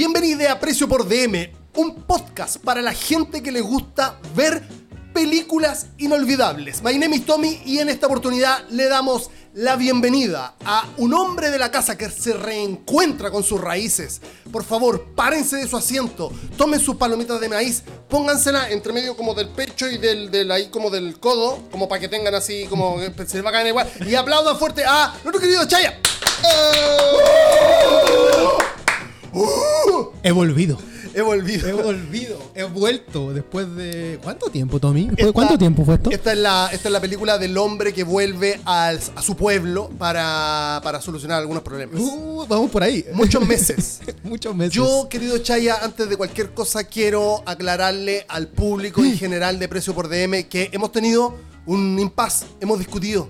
bienvenida a Precio por DM, un podcast para la gente que le gusta ver películas inolvidables. My name is Tommy y en esta oportunidad le damos la bienvenida a un hombre de la casa que se reencuentra con sus raíces. Por favor, párense de su asiento, tomen sus palomitas de maíz, póngansela entre medio como del pecho y del, ahí como del codo, como para que tengan así como que se les va a caer igual. Y aplaudan fuerte a nuestro querido Chaya. He volvido. He volvido. He volvido. He vuelto después de. ¿Cuánto tiempo, Tommy? ¿Después de ¿Cuánto tiempo fue esto? Esta es la, esta es la película del hombre que vuelve al- a su pueblo para, para solucionar algunos problemas. Uh, vamos por ahí. Muchos meses. Muchos meses. Yo, querido Chaya, antes de cualquier cosa quiero aclararle al público en general de Precio por DM que hemos tenido un impasse, hemos discutido.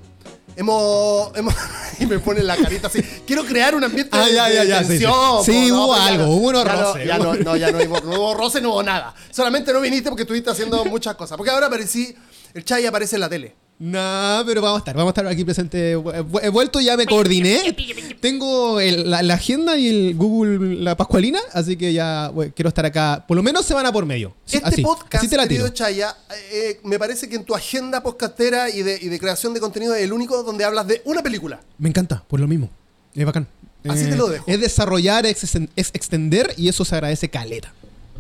Hemos, hemos y me pone la carita así. Quiero crear un ambiente Ah, de, ya, de ya, ya, sí, sí. tensión. Sí, hubo ya algo, no- hubo unos ya no- roces. Ya no, no, ya no hubo, no hubo roce, no hubo nada. Solamente no viniste porque estuviste haciendo muchas cosas. Porque ahora aparecí, el Chaya aparece en la tele. No, pero vamos a estar, vamos a estar aquí presente. He vuelto, ya me coordiné. Tengo el- la, la agenda y el Google, la Pascualina, así que ya bueno, quiero estar acá. Por lo menos semana por medio. Este así, podcast, así querido. Chaya, eh, me parece que en tu agenda podcastera y de, y de creación de contenido es el único donde hablas de una película. Me encanta, por lo mismo. Es bacán. Eh, Así te lo dejo. Es desarrollar, es, exten- es extender y eso se agradece caleta.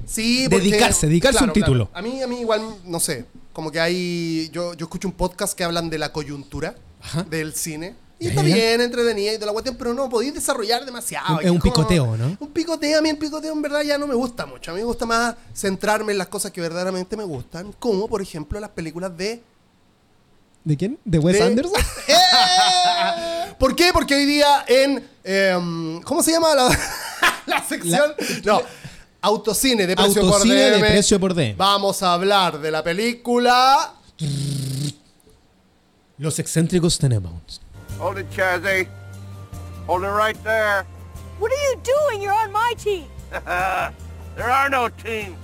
Sí, Dedicarse, dedicarse un título. A mí, a mí igual, no sé, como que hay, yo, yo escucho un podcast que hablan de la coyuntura Ajá. del cine. Y está ya, bien, entretenida y toda la cuestión, pero no podéis desarrollar demasiado. Es un como- picoteo, ¿no? Un picoteo, a mí el picoteo en verdad ya no me gusta mucho. A mí me gusta más centrarme en las cosas que verdaderamente me gustan, como por ejemplo las películas de... ¿De quién? ¿De Wes De- Anderson? ¿Por qué? Porque hoy día en... em, ¿Cómo se llama la, la sección? no, autocine de precio por Autocine de DM. precio por DM. Vamos a hablar de la película... Los excéntricos Tenenbaums. Hold it, Chazzy. Hold it right there. What are you doing? You're on my team. There are no teams.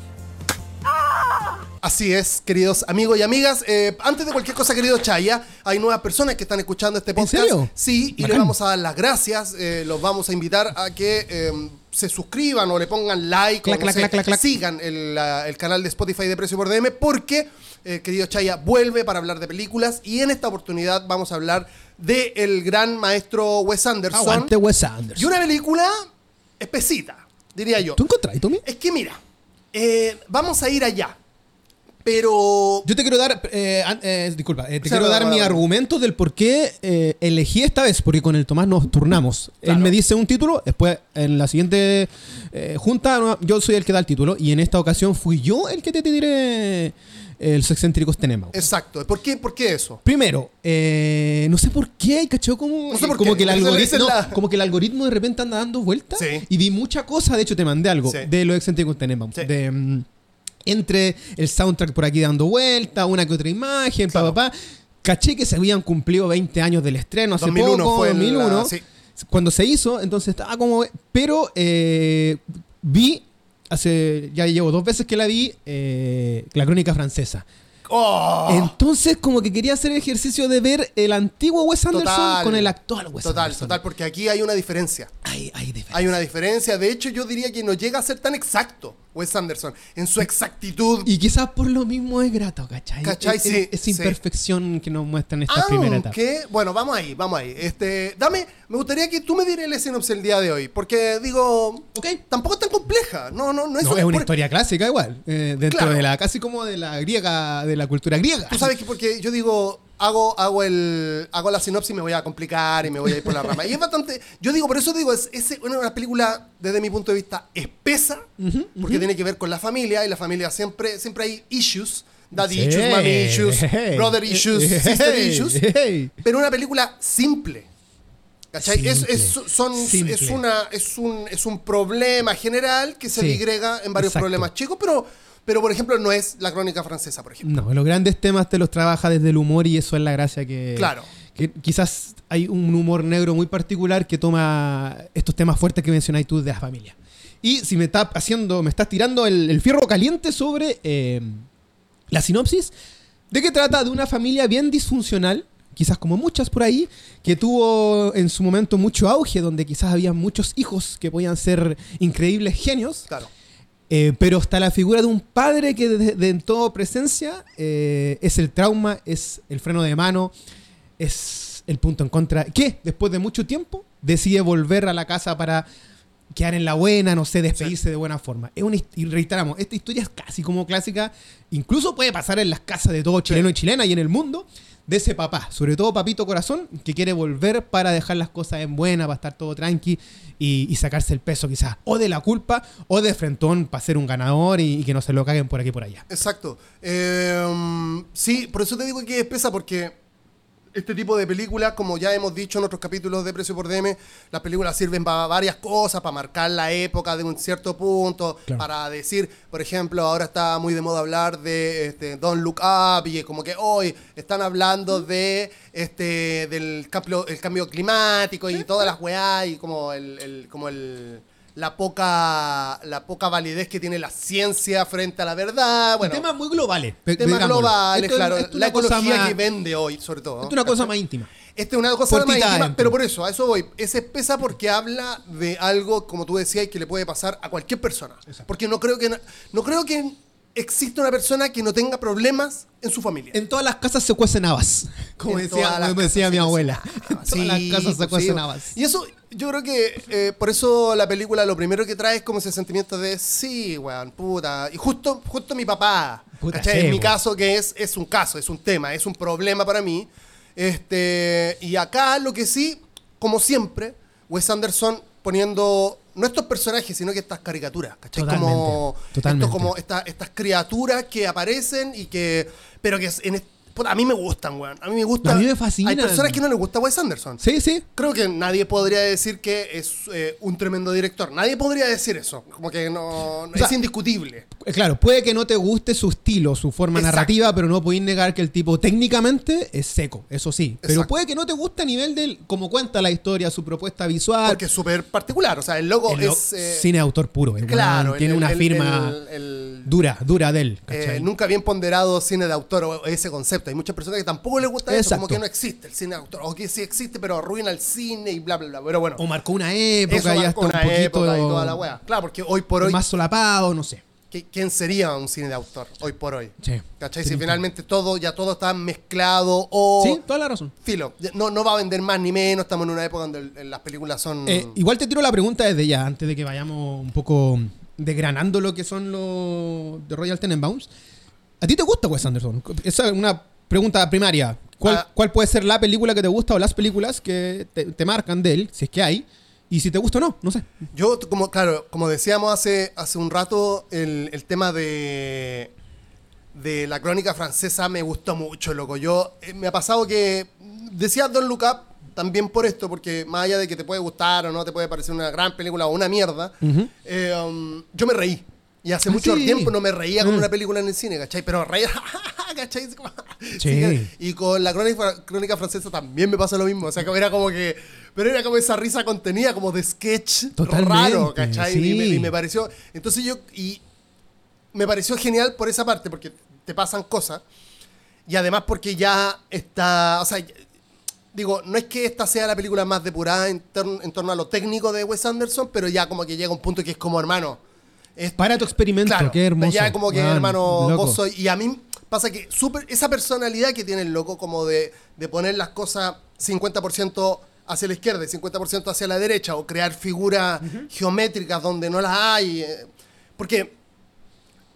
Así es, queridos amigos y amigas. Eh, antes de cualquier cosa, querido Chaya, hay nuevas personas que están escuchando este podcast. serio? Sí, y le Bacán. vamos a dar las gracias. eh, los vamos a invitar a que eh, se suscriban o le pongan like Clac, o no clac, sé, clac, clac, clac. sigan el, la- el canal de Spotify de Precio por DM porque, eh, querido Chaya, vuelve para hablar de películas y en esta oportunidad vamos a hablar de el gran maestro Wes Anderson Aguante Wes Anderson. y una película espesita, diría yo. ¿Tú encontrás, Tommy? Es que mira, eh, vamos a ir allá. Pero. Yo te quiero dar, eh, eh, disculpa, eh, te O sea, quiero dar no, no, mi argumento del por qué elegí esta vez, porque con el Tomás nos turnamos. Claro. Él me dice un título, después en la siguiente junta yo soy el que da el título, y en esta ocasión fui yo el que te diré el excéntricos Tenenbaum. Exacto. ¿Por qué, por qué eso? Primero, eh, no sé por qué, ¿cachó? Como, No sé por como qué, que el algoritmo, no, la- como que el algoritmo de repente anda dando vueltas Sí. y vi mucha cosa, de hecho te mandé algo Sí. de los excéntricos. Sí. De, mm, entre el soundtrack por aquí dando vueltas, una que otra imagen, Claro. pa, pa, pa. Caché que se habían cumplido 20 años del estreno hace 2001 poco, fue el- 2001, la- sí. cuando se hizo, entonces estaba como... Pero eh, vi, hace ya llevo dos veces que la vi, eh, la crónica francesa. ¡Oh! Entonces, como que quería hacer el ejercicio de ver el antiguo Wes Anderson Total. con el actual Wes total, Anderson. total, porque aquí hay una diferencia. Hay, hay diferencia. Hay una diferencia. De hecho, yo diría que no llega a ser tan exacto Wes Anderson en su exactitud. Y quizás por lo mismo es grato, ¿cachai? ¿Cachai? Es- Sí, es- Esa sí. imperfección que nos muestra en esta primera etapa. Aunque, bueno, vamos ahí, vamos ahí. Este, dame, me gustaría que tú me dieras el sinopsis el día de hoy, porque digo, Ok. tampoco es tan compleja. No, no, no es, No, es una por- historia clásica igual. eh, dentro Claro. de la, casi como de la griega, de la cultura griega. Tú sabes que porque yo digo, hago, hago el. hago la sinopsis y me voy a complicar y me voy a ir por la rama. Y es bastante. Yo digo, por eso digo, es, es una película, desde mi punto de vista, espesa, porque tiene que ver con la familia, y la familia siempre, siempre hay issues. Daddy Sí. issues, mommy issues, brother issues, sister issues. Pero una película simple. ¿Cachai? Es, es- son, es, una, es, un, es un problema general que se Sí. digrega en varios Exacto. problemas chicos, pero, pero por ejemplo no es la crónica francesa, por ejemplo. No, los grandes temas te los trabaja desde el humor y eso es la gracia que... Claro. Que quizás hay un humor negro muy particular que toma estos temas fuertes que mencionáis tú de la familia. Y si me estás haciendo, me estás tirando el, el fierro caliente sobre eh, la sinopsis, ¿de qué trata? De una familia bien disfuncional quizás como muchas por ahí, que tuvo en su momento mucho auge, donde quizás había muchos hijos que podían ser increíbles genios. Claro. Eh, pero está la figura de un padre que de, de- en todo presencia eh, es el trauma, es el freno de mano, es el punto en contra. Que después de mucho tiempo decide volver a la casa para quedar en la buena, no sé, despedirse de buena forma. Es una, y reiteramos, esta historia es casi como clásica, incluso puede pasar en las casas de todo chileno y chilena y en el mundo, de ese papá, sobre todo papito corazón, que quiere volver para dejar las cosas en buena, para estar todo tranqui y, sacarse el peso quizás, o de la culpa, o de frentón para ser un ganador y, que no se lo caguen por aquí y por allá. Exacto. Eh, sí, por eso te digo que es pesa, porque este tipo de películas, como ya hemos dicho en otros capítulos de Precio por DM, las películas sirven para varias cosas, para marcar la época de un cierto punto, Claro. para decir, por ejemplo, ahora está muy de moda hablar de este, Don't Look Up y es como que hoy están hablando de este del cambio, el cambio climático y todas las weá y como el, el- como el la poca la poca validez que tiene la ciencia frente a la verdad, bueno, temas muy globales. temas globales, Esto claro. esto la ecología más- que vende hoy, sobre todo. Esto es una cosa más íntima. Esta es una cosa más íntima, pero por eso, a eso voy. Es espesa porque habla de algo, como tú decías, que le puede pasar a cualquier persona. Porque no creo que no creo que exista una persona que no tenga problemas en su familia. En todas las casas se cuecen habas, como En decía, como mi abuela. En todas las casas se pues, cuecen sí. habas. Y eso, yo creo que eh, por eso la película lo primero que trae es como ese sentimiento de sí, weón, puta. Y justo, justo mi papá, Puta, ¿cachai? en mi caso, que es, es un caso, es un tema, es un problema para mí. Este, y acá lo que sí, como siempre, Wes Anderson poniendo no estos personajes, sino que estas caricaturas, ¿cachai? Totalmente, como, totalmente. esto como esta- estas criaturas que aparecen y que. Pero que en, est- puta, a mí me gustan, weón. A mí me gustan. A mí me fascinan. Hay personas que no les gusta Wes Anderson. Sí, sí. Creo que nadie podría decir que es eh, un tremendo director. Nadie podría decir eso. Como que no. sea, es indiscutible. Eh, Claro, puede que no te guste su estilo, su forma Exacto. narrativa, pero no podéis negar que el tipo técnicamente es seco, eso sí. Pero Exacto. puede que no te guste a nivel del cómo cuenta la historia, su propuesta visual. Porque es súper particular. O sea, el logo El lo- es. eh, cine de autor puro. el claro. tiene el- una el- firma dura, dura de él. eh, nunca bien ponderado cine de autor o ese concepto. Hay muchas personas que tampoco les gusta eso, como que no existe el cine de autor, o que sí existe, pero arruina el cine y bla, bla, bla. Pero bueno, O marcó una época, marcó está un poquito época y toda la wea. Claro, porque hoy por hoy, más solapado, no sé. ¿Qui- ¿quién sería un cine de autor hoy por hoy? Sí. ¿Cachai? Sí, Si finalmente todo, ya todo está mezclado o... Sí, toda la razón. Filo, no, no va a vender más ni menos, estamos en una época donde las películas son... Eh, igual te tiro la pregunta desde ya, antes de que vayamos un poco desgranando lo que son los de Royal Tenenbaums. ¿A ti te gusta Wes Anderson? Esa es una pregunta primaria. ¿Cuál, Ah. cuál puede ser la película que te gusta o las películas que te, te marcan de él, si es que hay? Y si te gusta o no, no sé. Yo, como, claro, como decíamos hace, hace un rato, el, el tema de, de la crónica francesa me gustó mucho, loco. Yo, eh, me ha pasado que, decía Don Look Up, también por esto, porque más allá de que te puede gustar o no, te puede parecer una gran película o una mierda, eh, um, yo me reí. Y hace Ah, mucho sí. tiempo no me reía con Mm. una película en el cine, ¿cachai? Pero reía, ¿cachai? Como- Sí. Y con la crónica, crónica francesa también me pasa lo mismo. O sea, que era como que. Pero era como esa risa contenida, como de sketch Totalmente, raro, ¿cachai? sí. Y, me, y me pareció. Entonces yo. Y me pareció genial por esa parte, porque te pasan cosas. Y además porque ya está. O sea, digo, no es que esta sea la película más depurada en, en torno a lo técnico de Wes Anderson, pero ya como que llega un punto que es como, hermano. es- Para tu experimento, Claro, qué hermoso. Ya como que, Man, hermano, loco. vos soy. Y a mí pasa que súper esa personalidad que tiene el loco, como de, de poner las cosas 50% hacia la izquierda y 50% hacia la derecha, o crear figuras geométricas donde no las hay. eh, Porque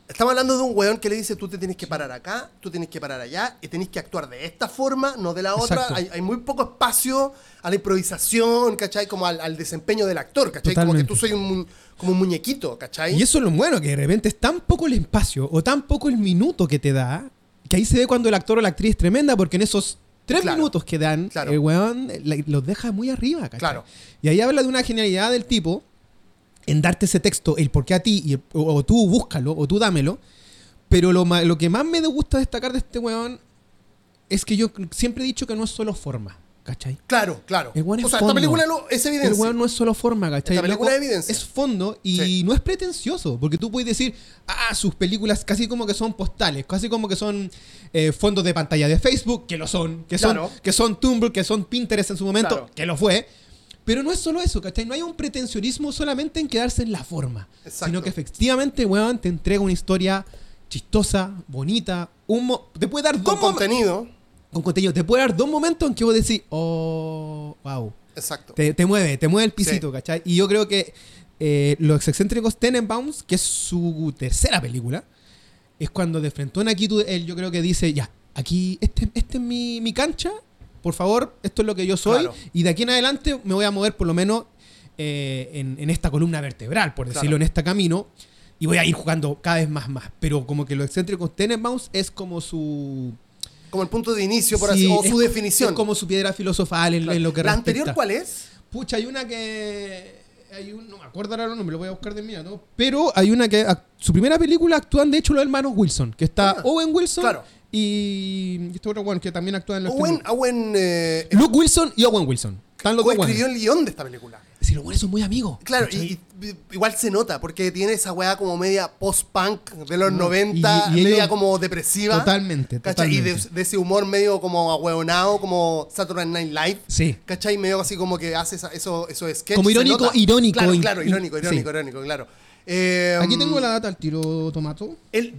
estamos hablando de un weón que le dice: tú te tienes que parar acá, tú tienes que parar allá, y tenés que actuar de esta forma, no de la otra. Hay, hay muy poco espacio a la improvisación, ¿cachai? Como al, al desempeño del actor, ¿cachai? Como que Totalmente. tú soy un, como un muñequito, ¿cachai? Y eso es lo bueno, que de repente es tan poco el espacio o tan poco el minuto que te da, que ahí se ve cuando el actor o la actriz es tremenda, porque en esos tres Claro, minutos que dan, claro. el weón los deja muy arriba, ¿cachai? Claro. Y ahí habla de una genialidad del tipo en darte ese texto, el por qué a ti, y el- o, o tú búscalo, o tú dámelo. Pero lo, lo que más me gusta destacar de este weón es que yo siempre he dicho que no es solo forma. ¿Cachai? Claro, claro. El weón es o sea, fondo. esta película es evidencia. El weón no es solo forma, ¿cachai? Esta película es evidencia. Es fondo y Sí. no es pretencioso, porque tú puedes decir, ah, sus películas casi como que son postales, casi como que son eh, fondos de pantalla de Facebook, que lo son, que son, Claro. que son Tumblr, que son Pinterest en su momento, Claro. que lo fue. Pero no es solo eso, ¿cachai? No hay un pretensionismo solamente en quedarse en la forma, Exacto. sino que efectivamente, weón, te entrega una historia chistosa, bonita, un mo- te puede dar Con dos contenido. Con contenido, te puede dar dos momentos en que vos decís, oh, wow. Exacto. Te, te mueve, te mueve el pisito, Sí. ¿cachai? Y yo creo que eh, Los excéntricos Tenenbaums, que es su tercera película, es cuando de frente aquí tú, él yo creo que dice, ya, aquí, este, este es mi, mi cancha, por favor, esto es lo que yo soy, Claro. y de aquí en adelante me voy a mover por lo menos eh, en, en esta columna vertebral, por decirlo, Claro. en este camino, y voy a ir jugando cada vez más, más. Pero como que Los excéntricos Tenenbaums es como su... Como el punto de inicio, por Sí, así o es- su definición. Es como su piedra filosofal en, en lo que ¿La respecta. anterior cuál es? Pucha, hay una que. Hay un, no me acuerdo ahora el nombre, lo voy a buscar de mía, ¿no? Pero hay una que. Su primera película actúan, de hecho, los hermanos Wilson. Que está Ah, Owen Wilson claro. y. Este otro, bueno, que también actúa en los Owen, Owen eh, Luke Wilson y Owen Wilson. Están los dos escribió el guion de esta película. Si los buenos son muy amigos. Claro, y, y- igual se nota, porque tiene esa weá como media post-punk de los No, 90, y- y media ellos- como depresiva. Totalmente, ¿cachai? Y de, totalmente. de ese humor medio como ahueonado, como Saturday Night Live. Sí. ¿Cachai? Medio así como que hace esa- eso, esos sketches. Como se irónico, nota. irónico, Claro, in- claro, in- irónico, irónico, sí. irónico, claro. Eh, Aquí tengo la data al tiro, Tomato. el-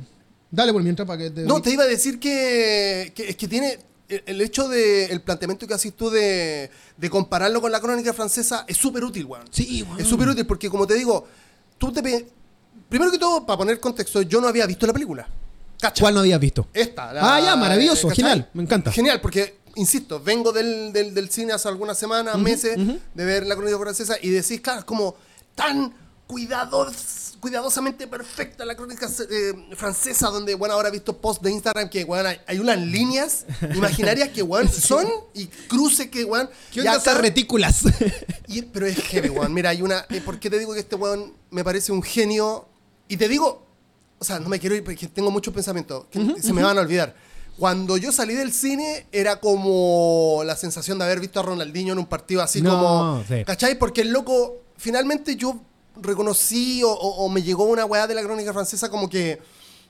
Dale por mientras para que te. no, te iba a decir que, que es que tiene el, hecho de el planteamiento que haces tú de, de compararlo con la crónica francesa es súper útil, weón. Sí, weón. Es súper útil porque, como te digo, tú te... Primero que todo, para poner contexto, yo no había visto la película. ¿Cacha? ¿Cuál no habías visto? Esta. la- Ah, ya, maravilloso, ¿cachai? genial, me encanta. Genial, porque, insisto, vengo del, del, del cine hace algunas semanas, meses, de ver la crónica francesa y decís, claro, es como tan cuidados, cuidadosamente perfecta la crónica eh, francesa, donde, bueno, ahora he visto posts de Instagram que, bueno, hay, hay unas líneas imaginarias que, bueno, son y cruces que, bueno, ¿Qué ya acá- retículas? y- pero es heavy, weón. Mira, hay una. eh, ¿Por qué te digo que este weón me parece un genio? Y te digo, o sea, no me quiero ir porque tengo muchos pensamientos que se me van a olvidar. Cuando yo salí del cine era como la sensación de haber visto a Ronaldinho en un partido así No, como. sí. ¿Cachai? Porque el loco, finalmente yo reconocí o, o- o me llegó una weá de la crónica francesa como que.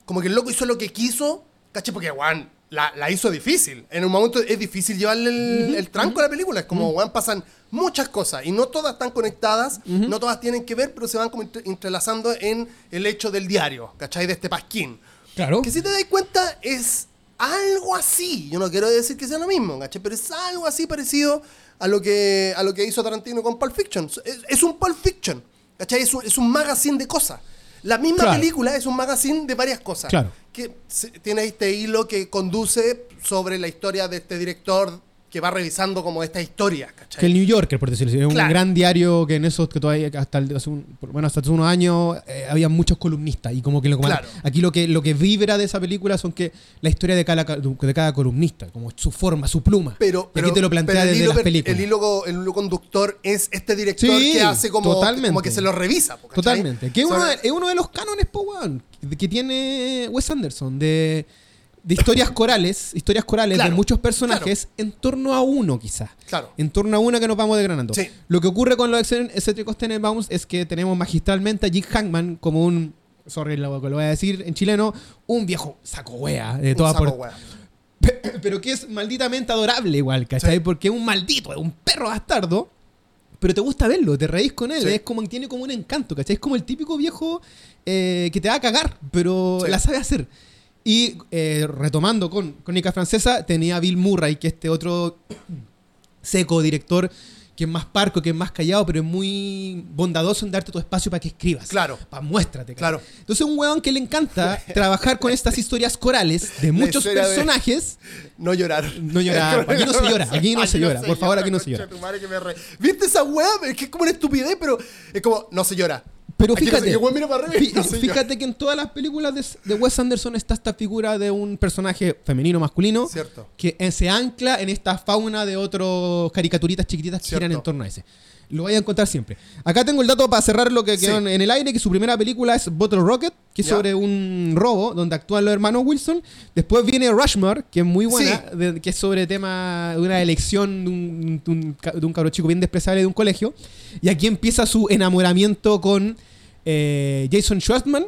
Como que el loco hizo lo que quiso, ¿cachai? Porque, weón, la, la hizo difícil. En un momento es difícil llevarle el, el tranco a la película. Es como, weón, pasan muchas cosas y no todas están conectadas, no todas tienen que ver, pero se van como entre- entrelazando en el hecho del diario, ¿cachai? De este pasquín. claro. Que si te das cuenta es algo así. Yo no quiero decir que sea lo mismo, ¿cachai? Pero es algo así parecido a lo que, a lo que hizo Tarantino con Pulp Fiction. Es, es un Pulp Fiction, ¿cachai? Es un, es un magazine de cosas. La misma Claro. película es un magazine de varias cosas. Claro. Que se- tiene este hilo que conduce sobre la historia de este director que va revisando como esta historia, ¿cachai? Que el New Yorker, por decirlo así. Es Claro. un gran diario que en esos que todavía hasta el- hace un- bueno, hasta hace unos años eh, había muchos columnistas. Y como que lo, Claro. aquí lo que, lo que vibra de esa película son que la historia de cada, de cada columnista, como su forma, su pluma. Pero, pero, aquí te lo plantea pero el desde hilo las películas. El hilo, el hilo conductor es este director Sí, que hace como, totalmente. como que se lo revisa. Totalmente. Que es uno, de, es uno de los cánones, po, que tiene Wes Anderson, de, de historias corales, historias corales Claro, de muchos personajes en torno a uno, quizás. Claro. En torno a una que nos vamos desgranando. Sí. Lo que ocurre con los excéntricos Tenenbaums es que tenemos magistralmente a Jim Hackman como un, sorry lo, lo voy a decir en chileno, un viejo saco wea de toda saco por- wea. pero que es malditamente adorable igual, ¿cachai? Sí. Porque es un maldito, es un perro bastardo. Pero te gusta verlo, te reís con él, Sí. es como tiene como un encanto, ¿cachai? Es como el típico viejo eh, que te va a cagar, pero Sí. la sabe hacer. Y eh, retomando con Crónica Francesa, tenía a Bill Murray, que este otro seco director, que es más parco, que es más callado, pero es muy bondadoso en darte tu espacio para que escribas. Claro. Para muéstrate. ¿cachai? Claro. Entonces, un weón que le encanta trabajar con estas historias corales de muchos de- personajes. No llorar. No llorar. Aquí no se llora, aquí no se llora. Por favor, aquí no se llora. ¿Viste esa weá? Es que es como una estupidez, pero es como, no se llora. Pero fíjate, fíjate que en todas las películas de, de Wes Anderson está esta figura de un personaje femenino masculino Cierto. que se ancla en esta fauna de otros caricaturitas chiquititas que giran Cierto. en torno a ese. Lo voy a encontrar siempre. Acá tengo el dato para cerrar lo que quedó en- en el aire, que su primera película es Bottle Rocket, que es sobre un robo donde actúan los hermanos Wilson. Después viene Rushmore, que es muy buena, Sí. de- que es sobre tema de una elección de un, de un, ca- de un cabro chico bien despreciable de un colegio. Y aquí empieza su enamoramiento con eh, Jason Schwartzman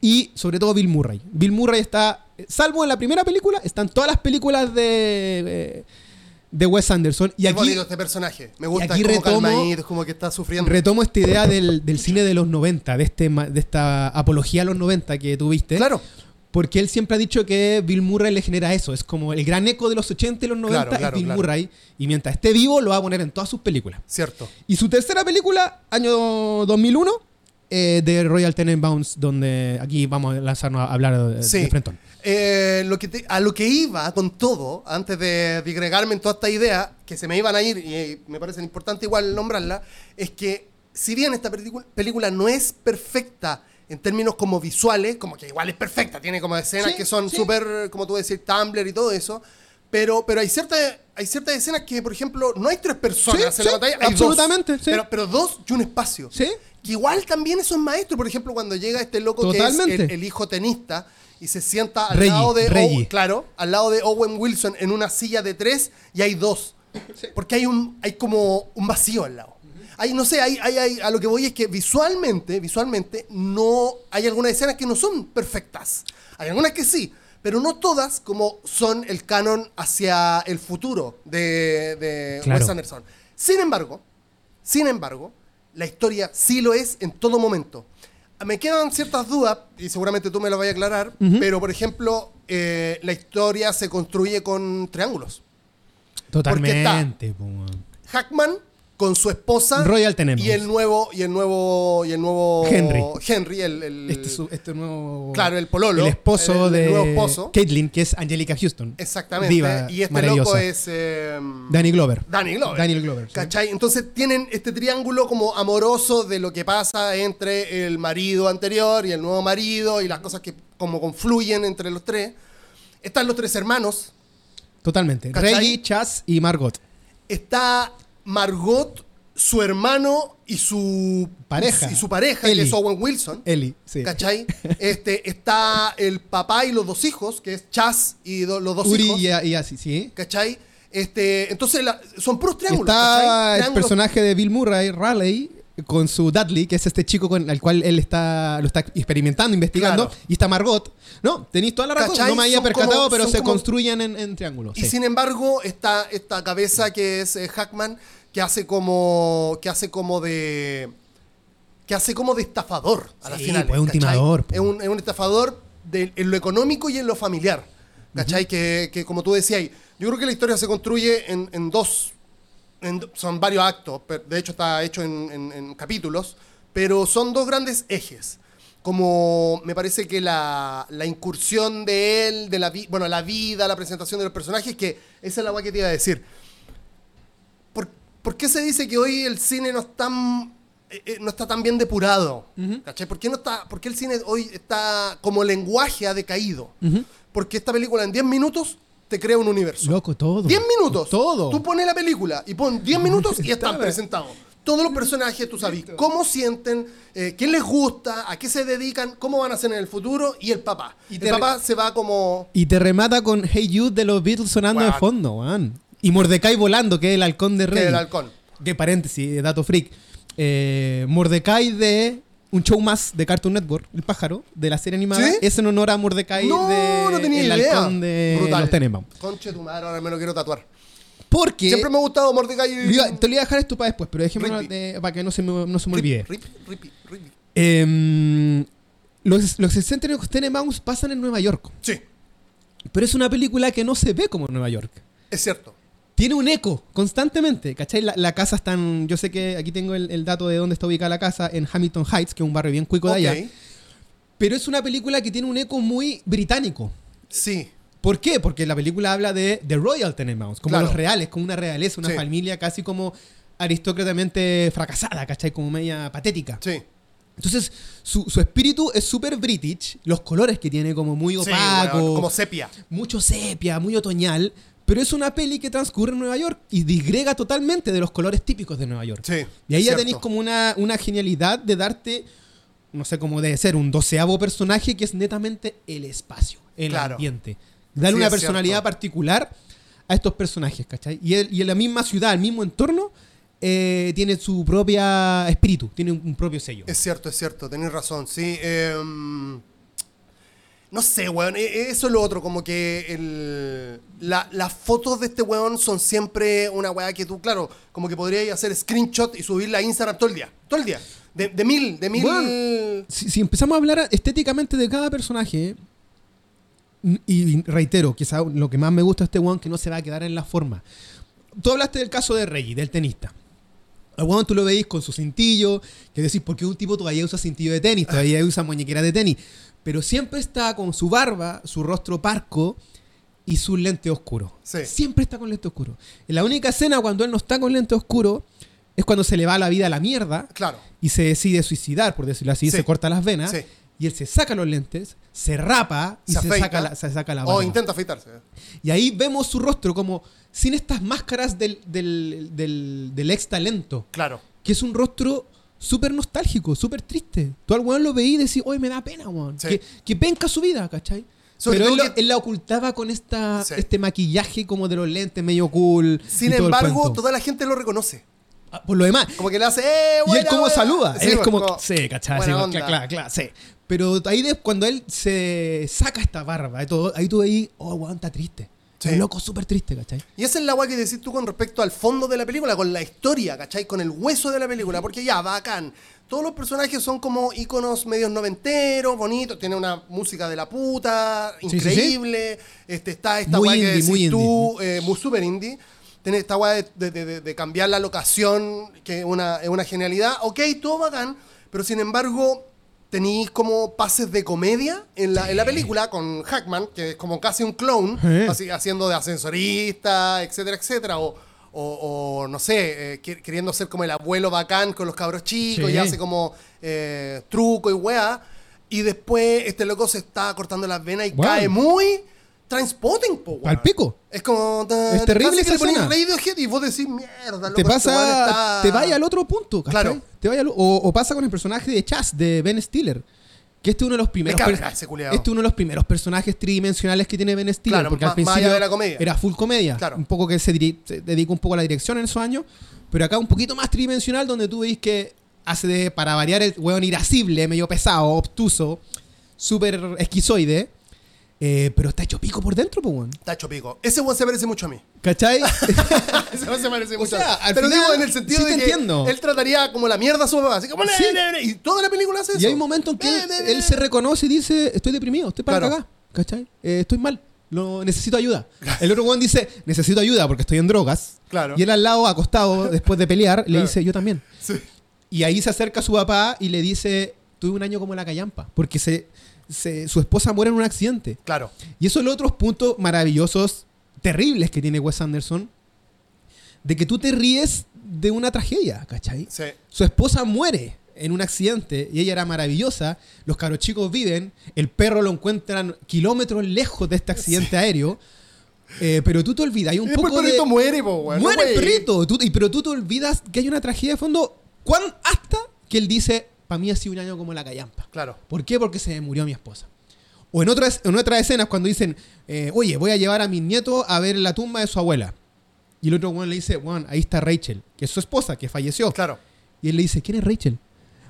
y sobre todo Bill Murray. Bill Murray está, salvo en la primera película, están todas las películas de, eh, de Wes Anderson. Y aquí este personaje. Me gusta, aquí como retomo- calmadito, es como que está sufriendo. retomo esta idea del, del cine de los 90, de, este, de esta apología a los 90 que tuviste. Claro, Porque él siempre ha dicho que Bill Murray le genera eso. Es como el gran eco de los 80 y los 90 Claro, claro, es Bill claro. Murray. Y mientras esté vivo, lo va a poner en todas sus películas. cierto. Y su tercera película, año 2001, eh, de Royal Tenenbaums, donde aquí vamos a lanzarnos a hablar de, Sí. de frentón. Eh, lo que te- a lo que iba con todo, antes de digregarme en toda esta idea, que se me iban a ir, y eh, me parece importante igual nombrarla, es que si bien esta película, no es perfecta en términos como visuales, como que igual es perfecta, tiene como escenas Sí, que son sí. súper, como tú decir, Tumblr y todo eso, pero, pero hay, ciertas hay ciertas escenas que, por ejemplo, no hay tres personas Sí, en la sí, pantalla, hay absolutamente, dos, sí. pero, pero dos y un espacio. Igual también eso es maestro, por ejemplo, cuando llega este loco que es el, el hijo tenista y se sienta al Reggie, lado de Reggie. Owen- claro, al lado de Owen Wilson en una silla de tres y hay dos. Porque hay un hay como un vacío al lado. Hay, no sé, hay, hay, hay- a lo que voy es que visualmente, visualmente, no hay algunas escenas que no son perfectas. Hay algunas que sí, pero no todas como son el canon hacia el futuro de, de Claro. Wes Anderson. Sin embargo, sin embargo, la historia sí lo es en todo momento. Me quedan ciertas dudas, y seguramente tú me las vas a aclarar, pero por ejemplo, eh, la historia se construye con triángulos. Totalmente. po, weón. Hackman con su esposa Royal Tenenbaums. y el nuevo y el nuevo y el nuevo Henry. Henry el, el- Este, su- este nuevo. Claro, el pololo, El esposo el- el de. nuevo esposo. Caitlyn, que es Angelica Houston. exactamente Diva y este loco es eh, Danny Glover. Danny Glover. Daniel Glover. sí. ¿Cachai? Entonces tienen este triángulo como amoroso de lo que pasa entre el marido anterior y el nuevo marido y las cosas que como confluyen entre los tres. Están los tres hermanos. Totalmente. ¿Cachai? Reggie, Chaz y Margot. Está Margot, su hermano y su Pareja. Y su pareja, Ellie. que es Owen Wilson. Ellie, sí. ¿Cachai? Este, está el papá y los dos hijos, que es Chaz y do- los dos Uri hijos. y, y así, sí. ¿Cachai? Este, entonces la- son puros triángulos. está el personaje de Bill Murray, Raleigh, con su Dudley, que es este chico con el cual él está lo está experimentando, investigando. Claro. Y está Margot. No, tenéis toda la razón. ¿Cachai? No me había Son percatado, como- pero se como- construyen en, en triángulos. Y sí. sin embargo, está esta cabeza que es eh, Hackman, que hace como. que hace como de. que hace como de estafador a la Sí, final. pues, es un timador, pues. Es un, es un estafador de- en lo económico y en lo familiar. ¿Cachai? que, que como tú decías, yo creo que la historia se construye en, en dos. en son varios actos, pero de hecho está hecho en, en- en capítulos, pero son dos grandes ejes. Como me parece que la, la incursión de él, de la, vi- bueno, la vida, la presentación de los personajes, que esa es la guay que te iba a decir. ¿Por, qué se dice que hoy el cine no está, eh, eh, no está tan bien depurado? ¿Cachai? ¿Por qué, no está, ¿Por qué el cine hoy está como lenguaje ha decaído? Porque esta película en 10 minutos te crea un universo. Loco, todo. 10 minutos. Todo. Tú pones la película y pon 10 minutos y están Está. presentados. Todos los personajes, tú sabes cómo sienten, eh, qué les gusta, a qué se dedican, cómo van a ser en el futuro y el papá. Y el papá se va como... Y te remata con Hey Jude de los Beatles sonando de fondo, weón. Y Mordecai volando, que es el halcón de que Rey. el halcón. Que paréntesis, dato freak. Eh, Mordecai de un show más de Cartoon Network, El Pájaro, de la serie animada, ¿Sí? es en honor a Mordecai No, de no tenía el idea. halcón de Brutal. los Tenenbaum. Conche tu madre, ahora me lo quiero tatuar. Porque Siempre me ha gustado Mordecai. Iba- te lo iba a dejar esto para después, pero déjeme eh, para que no se me, no se me olvide. Rippy, rippy, rippy. Em, los, los excéntricos Tenenbaums pasan en Nueva York, Sí, pero es una película que no se ve como Nueva York. es cierto. Tiene un eco constantemente, ¿cachai? La, la casa está en, Yo sé que aquí tengo el, el dato de dónde está ubicada la casa, en Hamilton Heights, que es un barrio bien cuico de allá. Pero es una película que tiene un eco muy británico. Sí, ¿Por qué? Porque la película habla de The Royal Tenenbaums, como Claro. los reales, como una realeza, una Sí. familia casi como aristócratamente fracasada, ¿cachai? Como media patética. sí. Entonces, su, su espíritu es súper british, los colores que tiene como muy Sí, opaco, como sepia. mucho sepia, muy otoñal, Pero es una peli que transcurre en Nueva York y disgrega totalmente de los colores típicos de Nueva York. Sí, Y ahí ya tenéis como una, una genialidad de darte, no sé cómo debe ser, un doceavo personaje que es netamente el espacio, el Claro. ambiente. Darle Sí, una personalidad cierto. particular a estos personajes, ¿cachai? Y, el- y en la misma ciudad, el mismo entorno, eh, tiene su propia espíritu, tiene un, un propio sello. Es cierto, es cierto, tenés razón, sí. em, no sé, weón, e- eso es lo otro, como que el, la- las fotos de este weón son siempre una weá que tú, claro, como que podrías hacer screenshot y subirla a Instagram todo el día, todo el día. De, mil, de mil... Bueno, si, empezamos a hablar estéticamente de cada personaje, y reitero, quizá lo que más me gusta de este weón que no se va a quedar en la forma. Tú hablaste del caso de Reggie, del tenista. Al tú lo veis con su cintillo, que decís, ¿por qué un tipo todavía usa cintillo de tenis? Todavía usa muñequera de tenis. Pero siempre está con su barba, su rostro parco y su lente oscuro. Sí. Siempre está con lente oscuro. En la única escena cuando él no está con lente oscuro es cuando se le va la vida a la mierda Claro, y se decide suicidar, por decirlo así, Sí. se corta las venas Sí. y él se saca los lentes, se rapa y Se se, saca la, se saca la o barba. intenta afeitarse. Y ahí vemos su rostro como sin estas máscaras del, del, del, del ex talento, Claro, que es un rostro súper nostálgico, súper triste. Tú al weón lo veí y decís, oye, me da pena, weón. Sí. Que, que penca su vida, ¿cachai? Sobre Pero él, que- él la ocultaba con esta, Sí. este maquillaje como de los lentes medio cool. sin embargo, toda la gente lo reconoce. Ah, Por lo demás, Como que le hace, ¡eh, Y él buena, como buena! saluda, Sí, él es pues, como, sí, ¿cachai? buena Sí, claro, claro, claro, sí. Pero ahí de, cuando él se saca esta barba y todo, ahí tú veis, oh, weón, está triste. Sí. Loco súper triste, ¿cachai? Y esa es la weá que decís tú con respecto al fondo de la película, con la historia, ¿cachai? Con el hueso de la película, porque ya, bacán. Todos los personajes son como íconos medios noventeros, bonitos, tiene una música de la puta, Sí, sí, increíble. Este, está esta weá que decís muy tú, eh, muy super indie. Tiene esta weá de, de- de- de cambiar la locación, que es una, es una genialidad. Ok, todo bacán, pero sin embargo, tenéis como pases de comedia en la, en la película con Hackman, que es como casi un Sí. así, haciendo de ascensorista, etcétera, etcétera. O, o- o, no sé, eh, qui- queriendo ser como el abuelo bacán con los cabros chicos Sí. y hace como eh, truco y weá. Y después este loco se está cortando las venas y Wow. cae muy transpotting, po, weón. Al pico. Es como. ta- Es terrible esa escena. Radiohead y vos decís, mierda, loco, Te este pasa, está- te vaya al otro punto, ¿cachai? Claro. Te vaya al- o, o pasa con el personaje de Chas, de Ben Stiller. Que este es uno de los primeros este es uno de los primeros personajes tridimensionales que tiene Ben Stiller, Claro, porque al principio de la comedia. era full comedia, Claro. un poco que se, se dedica un poco a la dirección en esos años, pero acá un poquito más tridimensional donde tú veis que hace de para variar el weón irascible, medio pesado, obtuso, súper esquizoide, eh, pero está hecho pico por dentro, pues weón. Está hecho pico. Ese weón se parece mucho a mí. ¿Cachai? Ese weón se parece O mucho sea, a mí. Pero final, digo en el sentido sí de que entiendo. él trataría como la mierda a su papá. Así como, Sí. Y toda la película hace eso. Y hay momentos en que él, se reconoce y dice, estoy deprimido, estoy para Claro. cagar, ¿cachai? Eh, estoy mal, lo, necesito ayuda. El otro weón dice, necesito ayuda porque estoy en drogas. Claro. Y él al lado, acostado, después de pelear, le dice, yo también. Sí. Y ahí se acerca a su papá y le dice, tuve un año como la callampa, porque se, se- su esposa muere en un accidente. Claro. Y esos son los otros puntos maravillosos, terribles que tiene Wes Anderson, de que tú te ríes de una tragedia, ¿cachai? Sí. Su esposa muere en un accidente y ella era maravillosa. Los cabros chicos viven. El perro lo encuentran kilómetros lejos de este accidente aéreo. eh, pero tú te olvidas. Hay un Y poco el perrito de. muere, po, muere no, el perrito. Tú- y- pero tú te olvidas que hay una tragedia de fondo. ¿Cuán hasta que él dice, para mí ha sido un año como la callampa? Claro. ¿Por qué? Porque se murió mi esposa. O en otras, en otras escenas cuando dicen, eh, oye, voy a llevar a mis nietos a ver la tumba de su abuela. Y el otro weón le dice, weón, ahí está Rachel, que es su esposa, que falleció. Claro. Y él le dice, ¿quién es Rachel?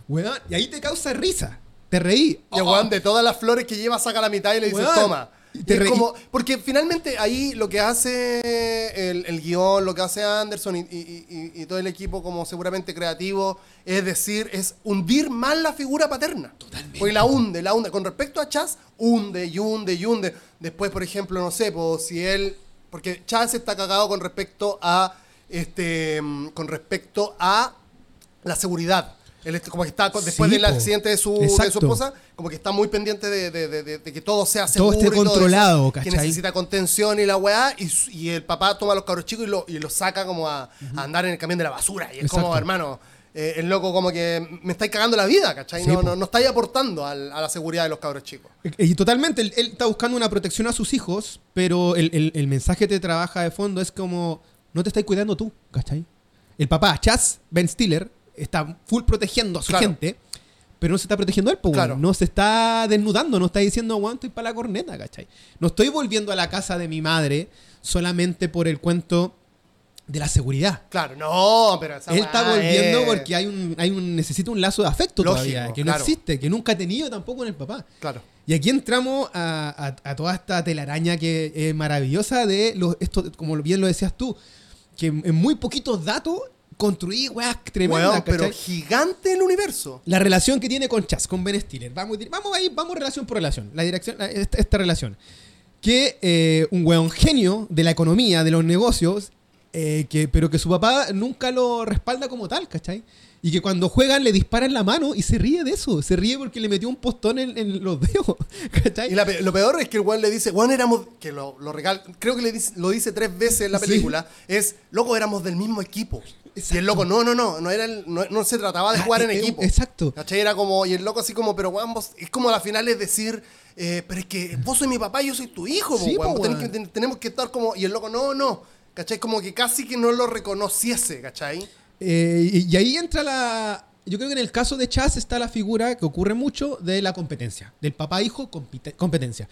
Weón, y ahí te causa risa. Te reí. Y Oh, weón de todas las flores que lleva saca la mitad y le dice, toma. Te es como, porque finalmente ahí lo que hace el, el guion, lo que hace Anderson y, y- y- y todo el equipo como seguramente creativo, es decir, es hundir más la figura paterna. Totalmente. Porque la hunde, la hunde. Con respecto a Chas, hunde y hunde y hunde. Después, por ejemplo, no sé, pues si él... Porque Chas está cagado con respecto a... Este, mm, con respecto a la seguridad. Él está- como que está después Sí, del accidente de su, de su esposa, como que está muy pendiente de, de- que todo sea Todo seguro. esté y todo eso, controlado, Que necesita contención y la weá. Y, el papá toma a los cabros chicos y los y los saca como a, a andar en el camión de la basura. Y es como, hermano, eh, el loco como que me estáis cagando la vida, ¿cachai? Sí, no, no, no estáis aportando al- a la seguridad de los cabros chicos. Y totalmente, él, él está buscando una protección a sus hijos, pero el, el- el mensaje que te trabaja de fondo es como, no te estás cuidando tú, ¿cachai? El papá, Chaz Ben Stiller, está full protegiendo a su Claro. gente, pero no se está protegiendo él, po, Claro. no se está desnudando, no está diciendo, weón, estoy para la corneta, ¿cachai? No estoy volviendo a la casa de mi madre solamente por el cuento de la seguridad. Claro, no, pero esa Él está volviendo es- porque hay un, hay un, necesita un lazo de afecto Lógico, todavía, que no existe, que nunca ha tenido tampoco en el papá. Claro. Y aquí entramos a, a- a toda esta telaraña que es maravillosa de los, esto, como bien lo decías tú, que en muy poquitos datos construí weas tremendas. Pero gigante el universo. La relación que tiene con Chas, con Ben Stiller. Vamos, vamos ahí, vamos relación por relación. La dirección, esta, esta relación. Que eh, un weón genio de la economía, de los negocios, eh, que, pero que su papá nunca lo respalda como tal, ¿cachai? Y que cuando juegan le disparan la mano y se ríe de eso. Se ríe porque le metió un postón en, en los dedos, ¿cachai? Y la lo peor es que el weón le dice, weón, éramos, que lo, lo regal, creo que le dice- lo dice tres veces en la Sí. película, es, loco, éramos del mismo equipo. Y el loco, no, no, no, no, era el- no, no se trataba de Ah, jugar en eh, eh, equipo. exacto. ¿Cachai? Era como, y el loco así como, pero weón, vos, es como a la final es decir, eh, pero es que vos sois mi papá y yo soy tu hijo, Sí, po, que- ten- tenemos que estar como, y el loco, no, no, ¿cachai? Como que casi que no lo reconociese, ¿cachai? Eh, y, y ahí entra la. Yo creo que en el caso de Chas está la figura que ocurre mucho de la competencia. Del papá-hijo, competencia.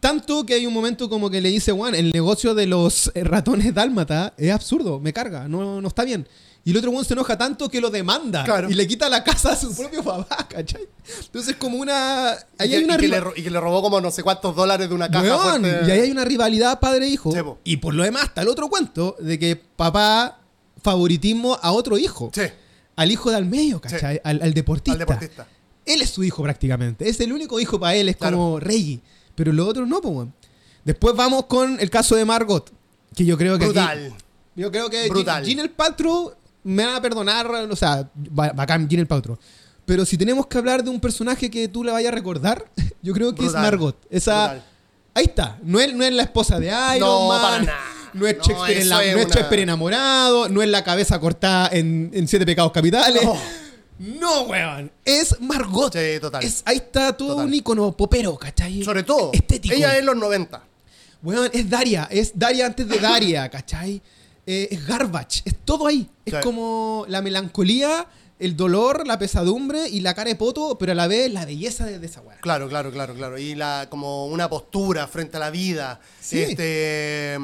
Tanto que hay un momento como que le dice, Juan, el negocio de los eh, ratones dálmata es absurdo, me carga, no, no está bien. Y el otro Juan se enoja tanto que lo demanda Claro. y le quita la casa a su propio papá, ¿cachai? Entonces, como una. Ahí y, que, hay una y que le, y que le robó como no sé cuántos dólares de una caja Weón, y ahí hay una rivalidad padre-hijo. Y por lo demás está el otro cuento de que papá favoritismo a otro hijo. Sí, Al hijo de al medio, ¿cachai? Al, al deportista. al deportista. Él es su hijo prácticamente. Es el único hijo para él, es Claro. como Reggie. Pero los otros no, pues. Después vamos con el caso de Margot. Que yo creo que. aquí- Brutal. yo creo que Brutal. Gin el Paltrow me van a perdonar. O sea, ba- bacán Gin el Paltrow. Pero si tenemos que hablar de un personaje que tú le vayas a recordar, yo creo que Brutal. es Margot. Esa. Brutal. Ahí está. No es, no es la esposa de Iron No, Man. para nada. No es No, Shakespeare, en eso la- es no es una- enamorado. No es la cabeza cortada en, en Siete Pecados Capitales. No. No, weón. Es Margot. Sí, total. Es, ahí está todo Total. un icono popero, ¿cachai? Sobre todo, Estético. ella es los 90. Weón, es Daria. Es Daria antes de Daria, ¿cachai? Eh, es Garbage. Es todo ahí. Es Sí. como la melancolía, el dolor, la pesadumbre y la cara de poto, pero a la vez la belleza de, de esa weá. Claro, claro, claro, claro. Y la, como una postura frente a la vida. Sí. Este,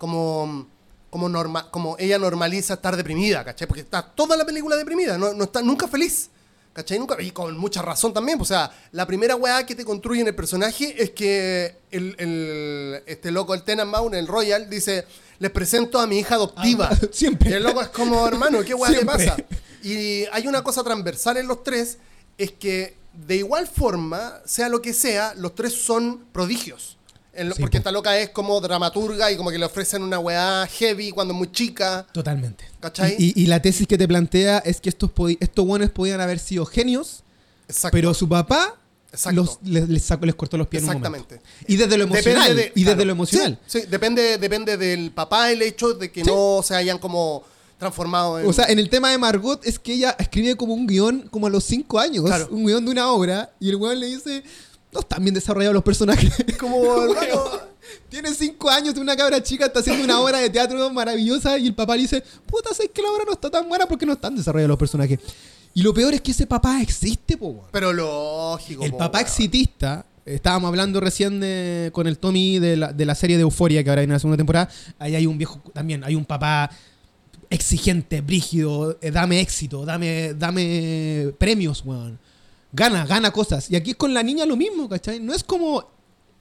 como, como, norma, como ella normaliza estar deprimida, ¿cachai? Porque está toda la película deprimida, no, no está nunca feliz. ¿Cachai? Nunca, y con mucha razón también. O sea, la primera weá que te construye en el personaje es que el, el- este loco, el Tenenbaum, el Royal, dice, les presento a mi hija adoptiva. Ah, siempre. Y el loco es como, hermano, ¿qué weá Siempre. pasa? Y hay una cosa transversal en los tres, es que de igual forma, sea lo que sea, los tres son prodigios. Lo- Sí, porque po. esta loca es como dramaturga y como que le ofrecen una weá heavy cuando es muy chica. Totalmente. ¿Cachai? Y, y- y la tesis que te plantea es que estos, estos buenos podían haber sido genios, Exacto. pero su papá los, les, les les cortó los pies en un momento. Exactamente. Y desde lo emocional. Depende de- y desde claro. lo emocional. Sí, sí, depende, depende del papá el hecho de que Sí. no se hayan como transformado en... O sea, en el tema de Margot es que ella escribe como un guion como a los 5 años, Claro. un guion de una obra, y el weón le dice, no están bien desarrollados los personajes. como, hermano, Tiene 5 años, una cabra chica, está haciendo una obra de teatro maravillosa, y el papá le dice, puta, sé que la obra no está tan buena porque no están desarrollados los personajes. Y lo peor es que ese papá existe, po, weón. pero lógico. El po, papá weón. exitista, estábamos hablando recién de- con el Tommy de la, de la serie de Euforia que ahora viene la segunda temporada. Ahí hay un viejo también, hay un papá exigente, brígido, eh, dame éxito, dame, dame premios, weón. Gana, gana cosas. Y aquí es con la niña lo mismo, ¿cachai? No es como,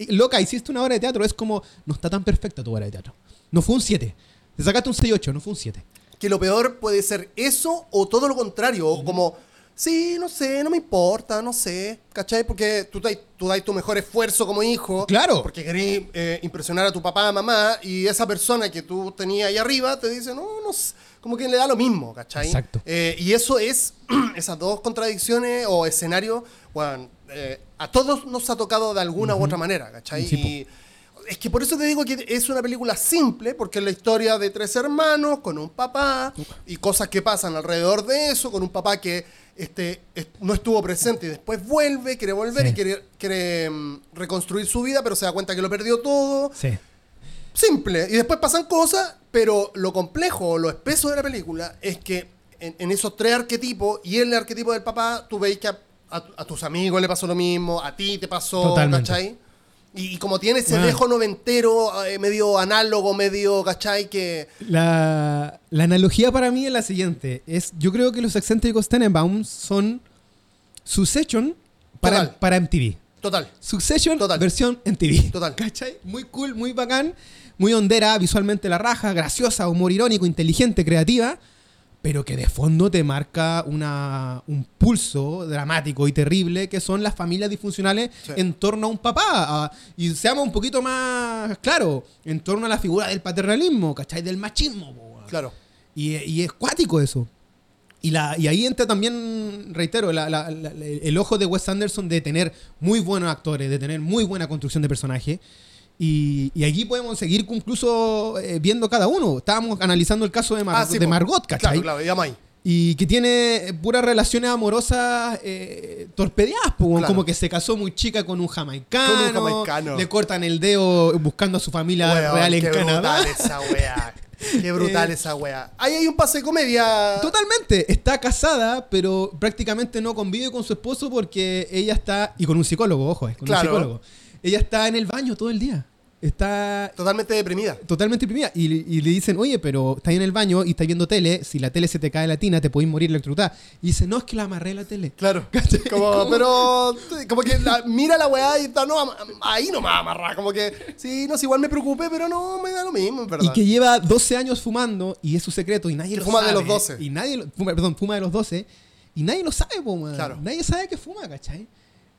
loca, hiciste una obra de teatro, es como, no está tan perfecta tu obra de teatro. No fue un 7. Te sacaste un 6-8, no fue un 7. Que lo peor puede ser eso o todo lo contrario. o Como, sí, no sé, no me importa, no sé. ¿Cachai? Porque tú dais tú dais tu mejor esfuerzo como hijo. Claro. Porque querés eh, impresionar a tu papá, mamá. Y esa persona que tú tenías ahí arriba te dice, no, no sé. Como que le da lo mismo, ¿cachai? Exacto. Eh, y eso es, esas dos contradicciones o escenarios, bueno, eh, a todos nos ha tocado de alguna u otra manera, ¿cachai? Sí, y es que por eso te digo que es una película simple, porque es la historia de tres hermanos con un papá y cosas que pasan alrededor de eso, con un papá que este, es- no estuvo presente y después vuelve, quiere volver Sí. y quiere, quiere, mm, reconstruir su vida, pero se da cuenta que lo perdió todo. Sí. Simple. Y después pasan cosas, pero lo complejo o lo espeso de la película es que en, en esos tres arquetipos y en el arquetipo del papá, tú veis que a, a- a tus amigos le pasó lo mismo, a ti te pasó, Totalmente. ¿cachai? Y, y como tiene ese Bueno. dejo noventero, eh, medio análogo, medio, ¿cachai? Que. La, la analogía para mí es la siguiente. Es, yo creo que los excéntricos Tenenbaum son Succession para, Total. para MTV. Total. Succession Total. versión MTV. Total. ¿Cachai? Muy cool, muy bacán, muy hondera, visualmente la raja, graciosa, humor irónico, inteligente, creativa, pero que de fondo te marca una, un pulso dramático y terrible que son las familias disfuncionales Sí. en torno a un papá. y seamos un poquito más claro, en torno a la figura del paternalismo, ¿cachai? Del machismo. Claro. Y, y es cuático eso. Y, la, y ahí entra también, reitero, la- la- la- el ojo de Wes Anderson de tener muy buenos actores, de tener muy buena construcción de personaje. Y, y aquí podemos seguir incluso eh, viendo cada uno. Estábamos analizando el caso de, Mar- Ah, sí, de. Margot, ¿cachai? Claro, claro, y. Y que tiene puras relaciones amorosas eh, torpedeadas, Claro. como que se casó muy chica con un jamaicano, Con un jamaicano. le cortan el dedo buscando a su familia Weón, real en qué Canadá. brutal esa weá. Qué brutal Eh, esa weá. Ahí hay un pase de comedia. Totalmente, está casada, pero prácticamente no convive con su esposo porque ella está, y con un psicólogo, ojo, eh, con un psicólogo. Ella está en el baño todo el día. Está Totalmente deprimida. totalmente deprimida. Y, y le dicen, oye, pero estás en el baño y estás viendo tele, si la tele se te cae la tina, te podés morir electrocutada. Y dice, no, es que la amarré la tele. Claro. Como, ¿Cómo? pero, como que la- mira la weá y está, no, ahí no me va a amarrar. Como que, sí, no sé, igual me preocupé, pero no, me da lo mismo, en verdad. Y que lleva 12 años fumando y es su secreto y nadie Que lo fuma de sabe. los 12. Y nadie lo- fuma, perdón, fuma de los 12 y nadie lo sabe, po, man. Claro. Nadie sabe que fuma, ¿cachai?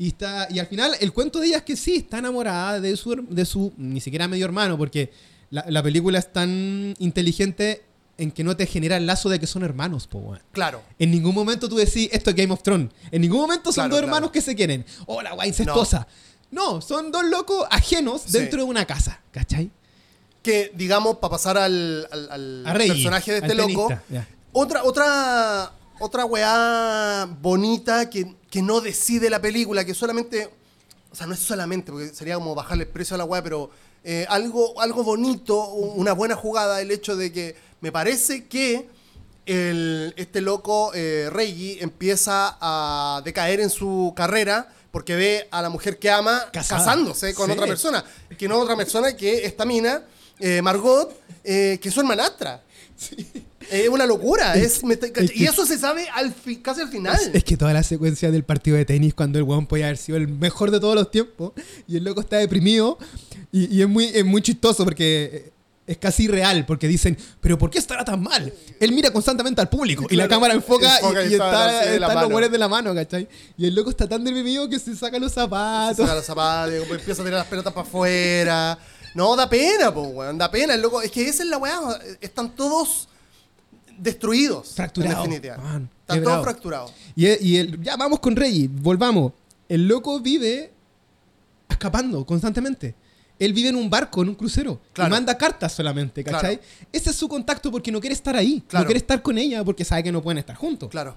Y, está, y al final el cuento de ella es que sí, está enamorada de su, de su ni siquiera medio hermano, porque la, la película es tan inteligente en que no te genera el lazo de que son hermanos, po, man. Claro. En ningún momento tú decís, esto es Game of Thrones. En ningún momento son Claro, dos claro. hermanos que se quieren. Oh, la guay incestuosa. No. son dos locos ajenos Sí. dentro de una casa, ¿cachai? Que, digamos, para pasar al, al- al A Reggie, personaje de este loco, otra, otra, otra weá bonita que, que no decide la película, que solamente, o sea, no es solamente, porque sería como bajarle el precio a la weá, pero eh, algo, algo bonito, una buena jugada, el hecho de que me parece que el, este loco, eh, Reggie, empieza a decaer en su carrera porque ve a la mujer que ama Casada. casándose con Sí. otra persona, que no otra persona que esta mina, eh, Margot, eh, que es su hermanastra. Es una locura. Es, y eso se sabe al fi- casi al final. Es, que toda la secuencia del partido de tenis, cuando el weón podía haber sido el mejor de todos los tiempos, y el loco está deprimido, y, y es, muy, es muy chistoso porque es casi irreal, porque dicen, pero ¿por qué estará tan mal? Él mira constantemente al público, y la cámara enfoca, enfoca y, y está los hueones de la mano, ¿cachai? Y el loco está tan deprimido que se saca los zapatos. Saca los zapatos, empieza a tirar las pelotas para afuera. No, da pena, po, weón. Da pena, el loco. Es que esa es la weá. Están todos destruidos. Fracturados, En definitiva. Están todos fracturados. Y, y el, ya vamos con Reggie, volvamos. El loco vive escapando constantemente. Él vive en un barco, en un crucero. Claro. Y manda cartas solamente, ¿cachai? Claro. Ese es su contacto porque no quiere estar ahí. Claro. No quiere estar con ella porque sabe que no pueden estar juntos. Claro.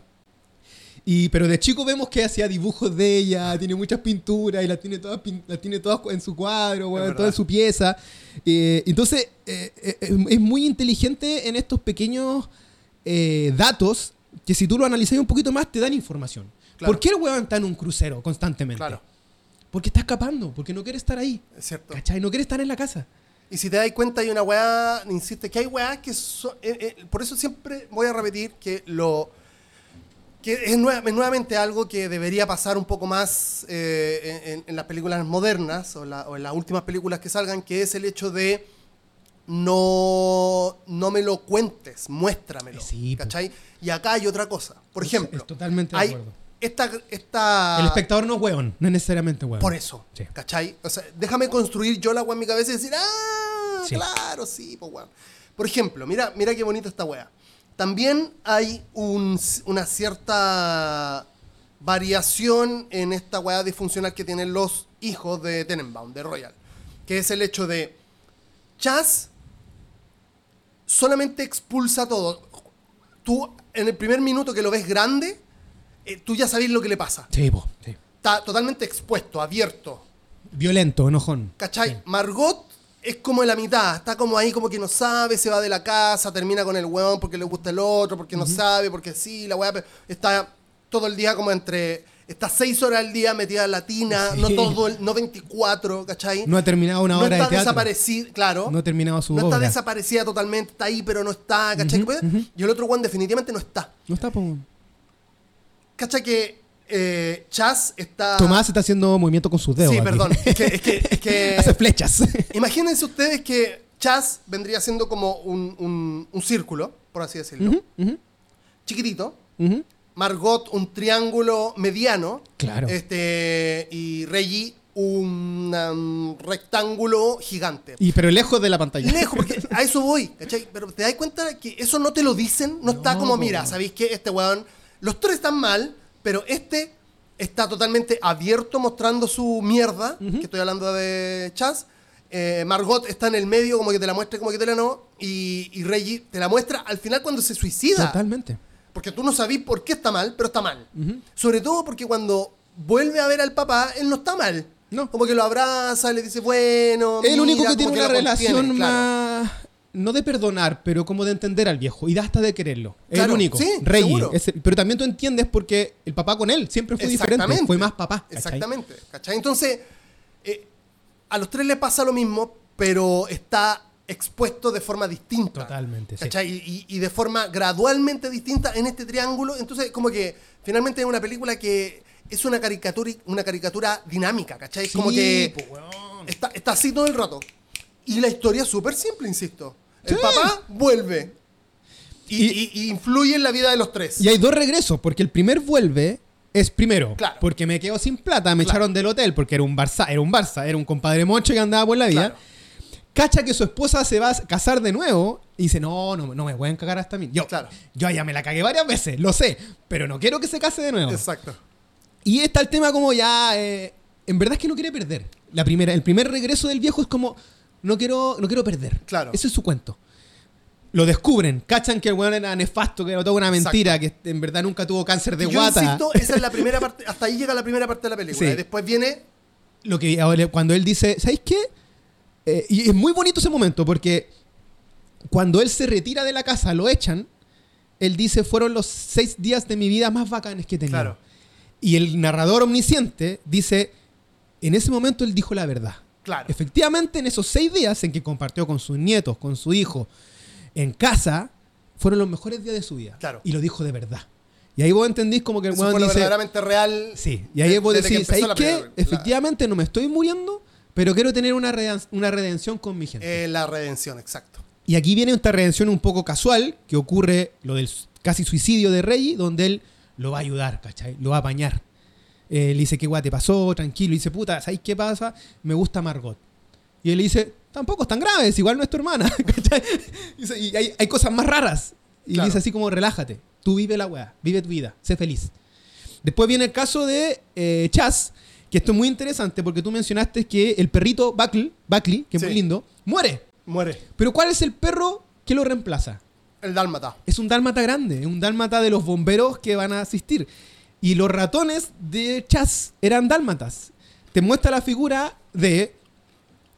Y, pero de chico vemos que hacía dibujos de ella, tiene muchas pinturas y las tiene todas, las tiene todas en su cuadro, verdad. toda en su pieza. Eh, entonces, eh, eh, es muy inteligente en estos pequeños eh, datos que si tú lo analizas un poquito más te dan información. Claro. ¿Por qué el weón está en un crucero constantemente? Claro. Porque está escapando, porque no quiere estar ahí. Es cierto. ¿Cachai? No quiere estar en la casa. Y si te das cuenta, hay una weá, insiste, que hay weá que son. eh, eh, por eso siempre voy a repetir que lo. que es, nue- es nuevamente algo que debería pasar un poco más eh, en, en- en las películas modernas o, la- o en las últimas películas que salgan, que es el hecho de no, no me lo cuentes, muéstramelo. Sí, po. ¿Cachai? Y acá hay otra cosa. Por ejemplo, es totalmente de hay acuerdo. esta, esta el espectador no es weón, no es necesariamente weón. por eso, Sí. ¿cachai? O sea, déjame construir yo la weá en mi cabeza y decir, ah, Sí. claro, sí, pues. Por ejemplo, mira, mira qué bonita esta weá. También hay un- una cierta variación en esta weá disfuncional que tienen los hijos de Tenenbaum, de Royal. que es el hecho de Chaz solamente expulsa todo. Tú, en el primer minuto que lo ves grande, eh, tú ya sabes lo que le pasa. Sí, po, sí. Está totalmente expuesto, abierto. Violento, enojón. ¿Cachai? Margot es como en la mitad, está como ahí como que no sabe, se va de la casa, termina con el weón porque le gusta el otro, porque no sabe, porque sí, la weá, está todo el día como entre... Está seis horas al día metida en la tina, Sí. no todo, el- no 24, ¿cachai? No ha terminado una no obra está de teatro. desaparecida, claro. No ha terminado su No está desaparecida totalmente, está ahí, pero no está, ¿cachai? Pues. Y el otro weón definitivamente no está. No está, po. ¿Cachai que eh, Chaz está... Tomás está haciendo movimiento con sus dedos. Sí, aquí. perdón. Es que, es que- es que- Hace flechas. Imagínense ustedes que Chaz vendría siendo como un, un- un círculo, por así decirlo. Chiquitito. ujú. Margot, un triángulo mediano. Claro. Este, y Reggie, un um, rectángulo gigante. Y pero lejos de la pantalla. Lejos, porque a eso voy, ¿cachai? Pero te das cuenta que eso no te lo dicen, no, está como, mira, ¿sabéis qué? Este weón, los tres están mal, pero este está totalmente abierto mostrando su mierda, que estoy hablando de Chaz. Eh, Margot está en el medio, como que te la muestra, como que te la no. Y, y Reggie te la muestra al final cuando se suicida. Totalmente. Porque tú no sabís por qué está mal, pero está mal. Sobre todo porque cuando vuelve a ver al papá, él no está mal. No. Como que lo abraza, le dice, bueno. el mira, único que tiene una lo contiene, relación claro. más. No de perdonar, pero como de entender al viejo. Y da hasta de quererlo. Es Claro, el único. sí, Reggie. Es el- pero también tú entiendes porque el papá con él siempre fue diferente. Fue más papá. ¿cachai? Exactamente. ¿cachai? Entonces, eh, a los tres les pasa lo mismo, pero está expuesto de forma distinta. Totalmente, sí. ¿cachai? Y, y de forma gradualmente distinta en este triángulo. Entonces, como que finalmente es una película que es una caricatura, una caricatura dinámica, ¿cachai? como Sí, que po, weón. está, está así todo el rato. Y la historia es súper simple, insisto. El Sí. papá vuelve. Y, y- y influye en la vida de los tres. Y hay dos regresos, porque el primer vuelve es primero, Claro. porque me quedo sin plata, me Claro. echaron del hotel porque era un Barça, era un Barça, era un compadre mocho que andaba por la vida. Claro. Cacha que su esposa se va a casar de nuevo y dice, no, no, no me pueden cagar hasta mí. Yo, Claro. yo ya me la cagué varias veces, lo sé, pero no quiero que se case de nuevo. Exacto. Y está el tema como ya, eh, en verdad es que no quiere perder. La primera, el primer regreso del viejo es como, no quiero, no quiero perder. Claro. Ese es su cuento. Lo descubren, cachan que el weón era nefasto, que era toda una mentira, que en verdad nunca tuvo cáncer de Yo guata. insisto, esa es la primera parte, hasta ahí llega la primera parte de la película. Sí. Y después viene, Lo que cuando él dice, ¿sabéis qué? Eh, y es muy bonito ese momento porque cuando él se retira de la casa, lo echan, él dice, fueron los seis días de mi vida más bacanes que he tenido. Claro. Y el narrador omnisciente dice, en ese momento él dijo la verdad. claro, Efectivamente, en esos seis días en que compartió con sus nietos, con su hijo, en casa, fueron los mejores días de su vida. Claro. Y lo dijo de verdad. Y ahí vos entendís como que el dice... verdaderamente real. Sí, y ahí vos decís, ¿sabéis qué? Efectivamente no me estoy muriendo, pero quiero tener una, reden- una redención con mi gente. Eh, la redención, exacto. Y aquí viene esta redención un poco casual, que ocurre lo del casi suicidio de Reggie, donde él lo va a ayudar, ¿cachai? Lo va a apañar. Eh, le dice, ¿qué guay te pasó? Tranquilo. Y dice, puta, ¿sabes qué pasa? Me gusta Margot. Y él dice, tampoco es tan grave, es igual no es tu hermana, ¿cachai? Y, dice, "Y hay, hay cosas más raras. Y Claro. dice así como, relájate, tú vive la weá, vive tu vida, sé feliz. Después viene el caso de eh, Chaz, que esto es muy interesante porque tú mencionaste que el perrito Buckley, Buckley que es Sí. muy lindo, muere. Muere. Pero ¿cuál es el perro que lo reemplaza? El dálmata. Es un dálmata grande, es un dálmata de los bomberos que van a asistir. Y los ratones de Chaz eran dálmatas. Te muestra la figura de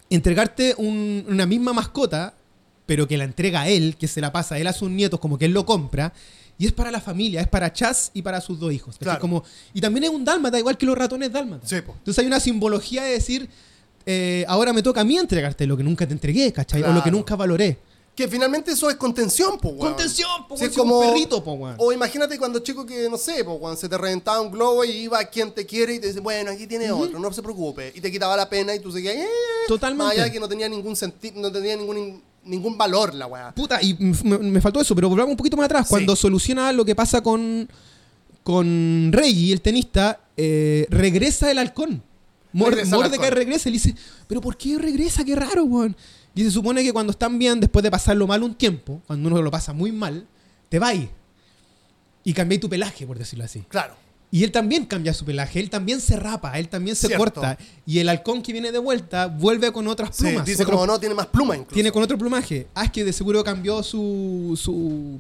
entregarte un- una misma mascota, pero que la entrega a él, que se la pasa a él a sus nietos, como que él lo compra. Y es para la familia, es para Chaz y para sus dos hijos. Claro. Como, y también es un dálmata, igual que los ratones dálmatas. Sí. Entonces hay una simbología de decir, eh, ahora me toca a mí entregarte lo que nunca te entregué, ¿cachai? O lo que nunca valoré. Que finalmente eso es contención, po, weón. Contención, po, Sí, weón, es es un como perrito, po, weón. O imagínate cuando chico que, no sé, po, cuando se te reventaba un globo y iba a quien te quiere y te dice, bueno, aquí tiene otro, no se preocupe. Y te quitaba la pena y tú seguías, eh, Totalmente. Más allá que no tenía ningún sentido, no tenía ningún, ningún valor la weá. Puta, y me, me faltó eso, pero volvamos un poquito más atrás. Sí. Cuando soluciona lo que pasa con, con Reggie, el tenista, eh, regresa el halcón. Mor- Regresa el Mordecai regresa y le dice, pero ¿por qué regresa? Qué raro, weón. Y se supone que cuando están bien, después de pasarlo mal un tiempo, cuando uno lo pasa muy mal, te va Y cambiáis tu pelaje, por decirlo así. Claro. Y él también cambia su pelaje, él también se rapa, él también se Cierto. corta. Y el halcón que viene de vuelta vuelve con otras Sí, plumas. dice otro- como no, tiene más pluma incluso. tiene con otro plumaje. Ah, es que de seguro cambió su, su,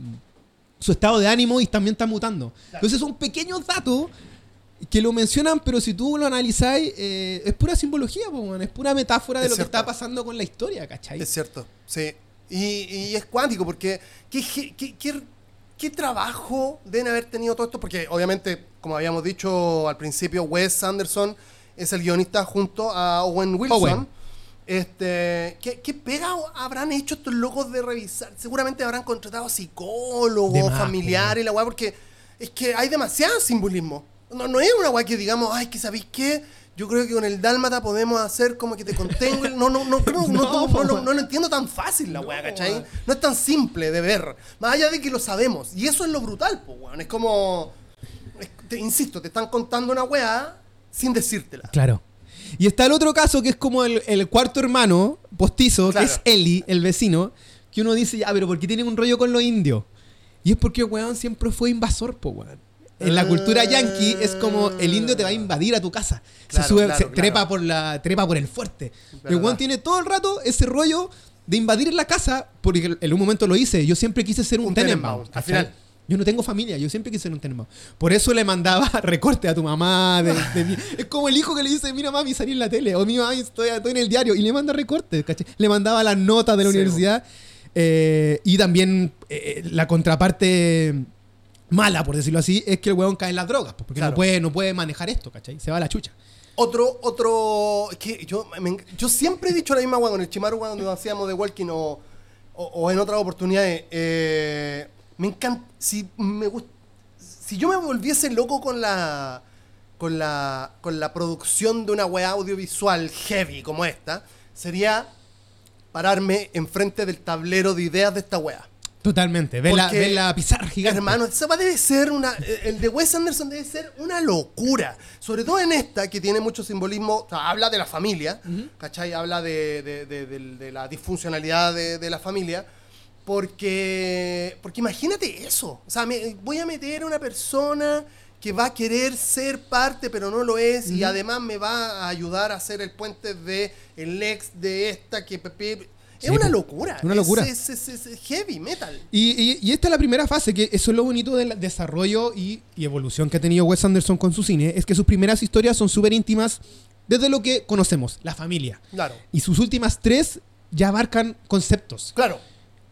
su estado de ánimo y también está mutando. Entonces son pequeños datos que lo mencionan, pero si tú lo analizáis, eh, es pura simbología, po, es pura metáfora de Es lo cierto. que está pasando con la historia, ¿cachai? Es cierto, sí. Y, y es cuántico porque ¿qué, qué, qué- qué- qué trabajo deben haber tenido todo esto? Porque obviamente, como habíamos dicho al principio, Wes Anderson es el guionista junto a Owen Wilson. Owen. Este, ¿qué, ¿Qué pega habrán hecho estos locos de revisar? Seguramente habrán contratado psicólogos, familiares y la weá, porque es que hay demasiado simbolismo. No, no es una weá que digamos, ay, que sabéis qué, yo creo que con el dálmata podemos hacer como que te contengo. No, no, no, creo, no, No, no, no, no lo entiendo tan fácil la weá, ¿cachai? No es tan simple de ver. Más allá de que lo sabemos. Y eso es lo brutal, pues, weón. Es como. Te insisto, te están contando una weá sin decírtela. Claro. Y está el otro caso que es como el, el cuarto hermano postizo, Claro. que es Eli, el vecino, que uno dice, ya, pero ¿por qué tiene un rollo con los indios? Y es porque, weón, siempre fue invasor, po, weón. En la cultura yankee es como el indio te va a invadir a tu casa. Claro, se sube, claro, se trepa por la, trepa por el fuerte. El Verdad. weón tiene todo el rato ese rollo de invadir la casa, porque en un momento lo hice. Yo siempre quise ser un, Un Tenenbaum. Al final. Yo no tengo familia, yo siempre quise ser un Tenenbaum. Por eso le mandaba recortes a tu mamá. de- de mi- es como el hijo que le dice, mira mami, salí en la tele. O mira mami, estoy, estoy en el diario. Y le manda recortes, ¿cachai? Le mandaba las notas de la Sí, universidad. eh, y también eh, la contraparte mala, por decirlo así, es que el weón cae en las drogas. Porque Claro. no, puede, no puede manejar esto, ¿cachai? Se va a la chucha. Otro, otro. es que yo, me en- yo siempre he dicho la misma weá con el Chimaru cuando hacíamos de Walking o, o, o en otras oportunidades. eh, me encanta. Si me gust- Si yo me volviese loco con la. Con la, con la producción de una weá audiovisual heavy como esta, sería pararme enfrente del tablero de ideas de esta weá. Totalmente. Ve la, ve la pizarra gigante. Hermano, esa va debe ser una. El de Wes Anderson debe ser una locura. Sobre todo en esta, que tiene mucho simbolismo. o sea, habla de la familia, ¿cachai? Habla de, de- de- de- de la disfuncionalidad de, de la familia. Porque. Porque imagínate eso. O sea, me- voy a meter a una persona que va a querer ser parte, pero no lo es. Y además me va a ayudar a hacer el puente de el ex de esta que. Pepe. Es Sí, una locura. Una locura. Es, es- es- es heavy metal. Y, y- y esta es la primera fase, que eso es lo bonito del desarrollo y, y evolución que ha tenido Wes Anderson con su cine, es que sus primeras historias son súper íntimas desde lo que conocemos, la familia. Claro. Y sus últimas tres ya abarcan conceptos Claro.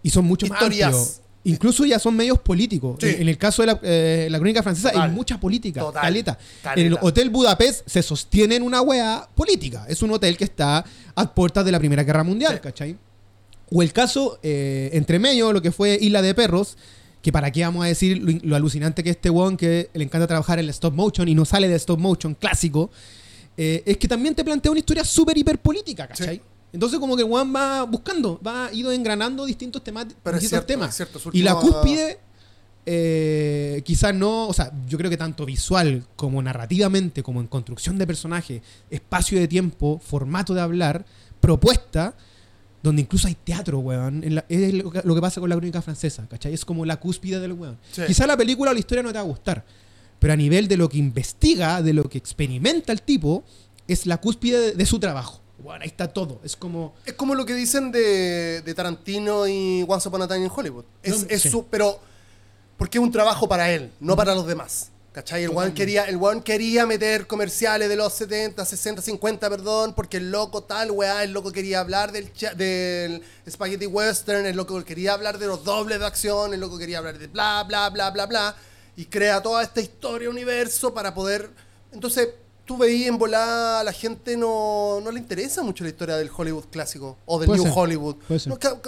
Y son mucho más Historias. amplios. Incluso ya son medios políticos. Sí. En, en el caso de la, eh, la crónica francesa Total. hay mucha política, Total. caleta. Caleta. En el Hotel Budapest se sostiene en una weá política. Es un hotel que está a puertas de la Primera Guerra Mundial, Sí. ¿cachai? O el caso, eh, entre medio, lo que fue Isla de Perros, que para qué vamos a decir lo, lo alucinante que este weón que le encanta trabajar en el stop motion y no sale de stop motion clásico, eh, es que también te plantea una historia súper hiper política, ¿cachai? Sí. Entonces como que weón va buscando, va ido engranando distintos temas, Pero distintos cierto, temas. cierto, y la cúspide, eh, quizás no, o sea, yo creo que tanto visual como narrativamente, como en construcción de personaje, espacio de tiempo, formato de hablar, propuesta, donde incluso hay teatro, weón. en la- es lo que, lo que pasa con la crónica francesa, ¿cachai? Es como la cúspide del weón. Sí. Quizá la película o la historia no te va a gustar, pero a nivel de lo que investiga, de lo que experimenta el tipo, es la cúspide de, de su trabajo. Bueno, ahí está todo. Es como... Es como lo que dicen de, de Tarantino y Once Upon a Time in Hollywood. Es, No, es sí. su, pero porque es un trabajo para él, no para los demás. ¿Cachai? El weón quería, el quería meter comerciales de los 70, 60, 50, perdón, porque el loco tal, weá, el loco quería hablar del, del Spaghetti Western, el loco quería hablar de los dobles de acción, el loco quería hablar de bla, bla, bla, bla, bla, y crea toda esta historia, universo, para poder... Entonces, tú veías en volada, a la gente no, no le interesa mucho la historia del Hollywood clásico, o del Puede New ser, Hollywood.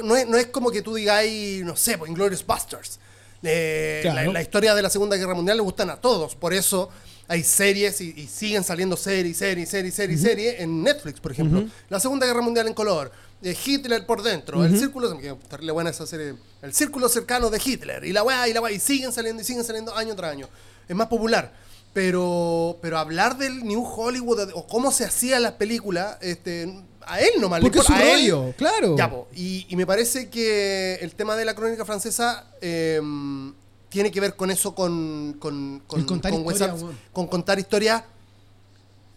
No, es, no es como que tú digáis, no sé, pues Inglorious Busters. Eh, Claro. la, la historia de la Segunda Guerra Mundial le gustan a todos, por eso hay series y, y siguen saliendo series, series, series, series, series en Netflix, por ejemplo. La Segunda Guerra Mundial en color, eh, Hitler por dentro, el círculo, que buena esa serie, el círculo cercano de Hitler, y la weá, y la weá, y siguen saliendo, y siguen saliendo año tras año. Es más popular. Pero, pero hablar del New Hollywood o cómo se hacían las películas, este, a él nomás le Porque es su él- rollo, claro. ya, po. Y, y me parece que el tema de la crónica francesa eh, tiene que ver con eso, con, con, con, contar con historia, con contar historias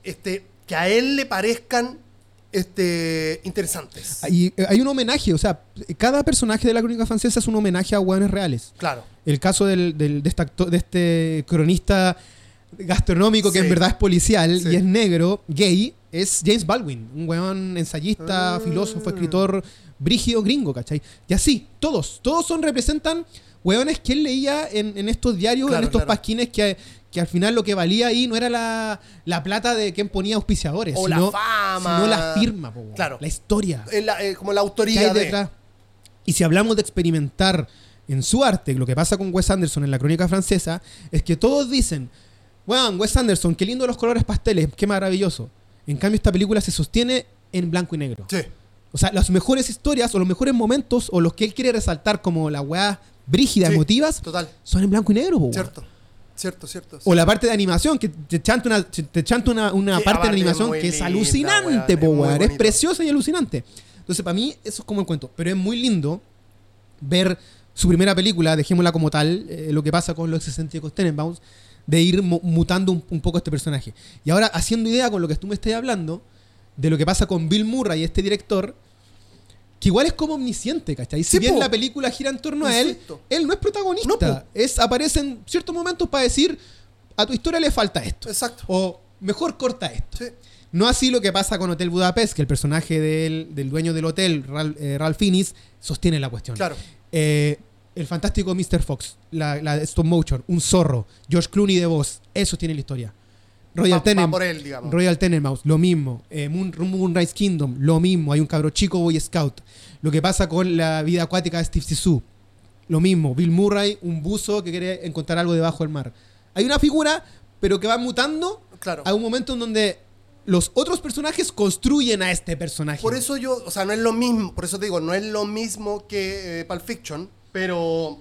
este, que a él le parezcan este, interesantes. Y eh, hay un homenaje, o sea, cada personaje de la crónica francesa es un homenaje a hueones reales. Claro. El caso del, del- de, este actor- de este cronista gastronómico que Sí. en verdad es policial Sí. y es negro, gay, es James Baldwin, un weón ensayista, Ah. filósofo, escritor brígido gringo, ¿cachai? Y así, todos, todos son, representan weones que él leía en, en estos diarios, Claro, en estos claro. pasquines que, que al final lo que valía ahí no era la, la plata de quien ponía auspiciadores, O la sino, fama. sino la firma, po. Claro. la historia Eh, la- eh, como la autoría de... Y si hablamos de experimentar en su arte, lo que pasa con Wes Anderson en la crónica francesa, es que todos dicen, weón, Wes Anderson, qué lindo los colores pasteles, qué maravilloso. En cambio, esta película se sostiene en blanco y negro. Sí. O sea, las mejores historias o los mejores momentos o los que él quiere resaltar como las weas brígidas, Sí, emotivas, Total. son en blanco y negro, po, weón. Cierto. Cierto, cierto. O la parte de animación, que te chanta una, te chanta una, una parte de es animación muy que es linda, alucinante, po, es. Es preciosa y alucinante. Entonces, para mí, eso es como el cuento. Pero es muy lindo ver su primera película, dejémosla como tal, eh, lo que pasa con los excéntricos Tenenbaums, de ir mu- mutando un, un poco este personaje. Y ahora, haciendo idea con lo que tú me estás hablando, de lo que pasa con Bill Murray, este director, que igual es como omnisciente, ¿cachai? Si Sí, bien po. la película gira en torno a él, él no es protagonista. No, es, aparece en ciertos momentos para decir, a tu historia le falta esto. Exacto. O mejor corta esto. Sí. No así lo que pasa con Hotel Budapest, que el personaje del, del dueño del hotel, Ralph, eh, Ralph Fiennes, sostiene la cuestión. Claro. Eh, el fantástico Mr. Fox, la, la stop motion, un zorro, George Clooney de voz, eso tiene la historia. Royal, Tenen-. Royal Tenenbaums, lo mismo. Eh, Moon, Moonrise Kingdom, lo mismo. Hay un cabro chico Boy Scout. Lo que pasa con la vida acuática de Steve Zissou, lo mismo. Bill Murray, un buzo que quiere encontrar algo debajo del mar. Hay una figura, pero que va mutando Claro. a un momento en donde los otros personajes construyen a este personaje. Por eso yo, o sea, no es lo mismo, por eso te digo, no es lo mismo que eh, Pulp Fiction, pero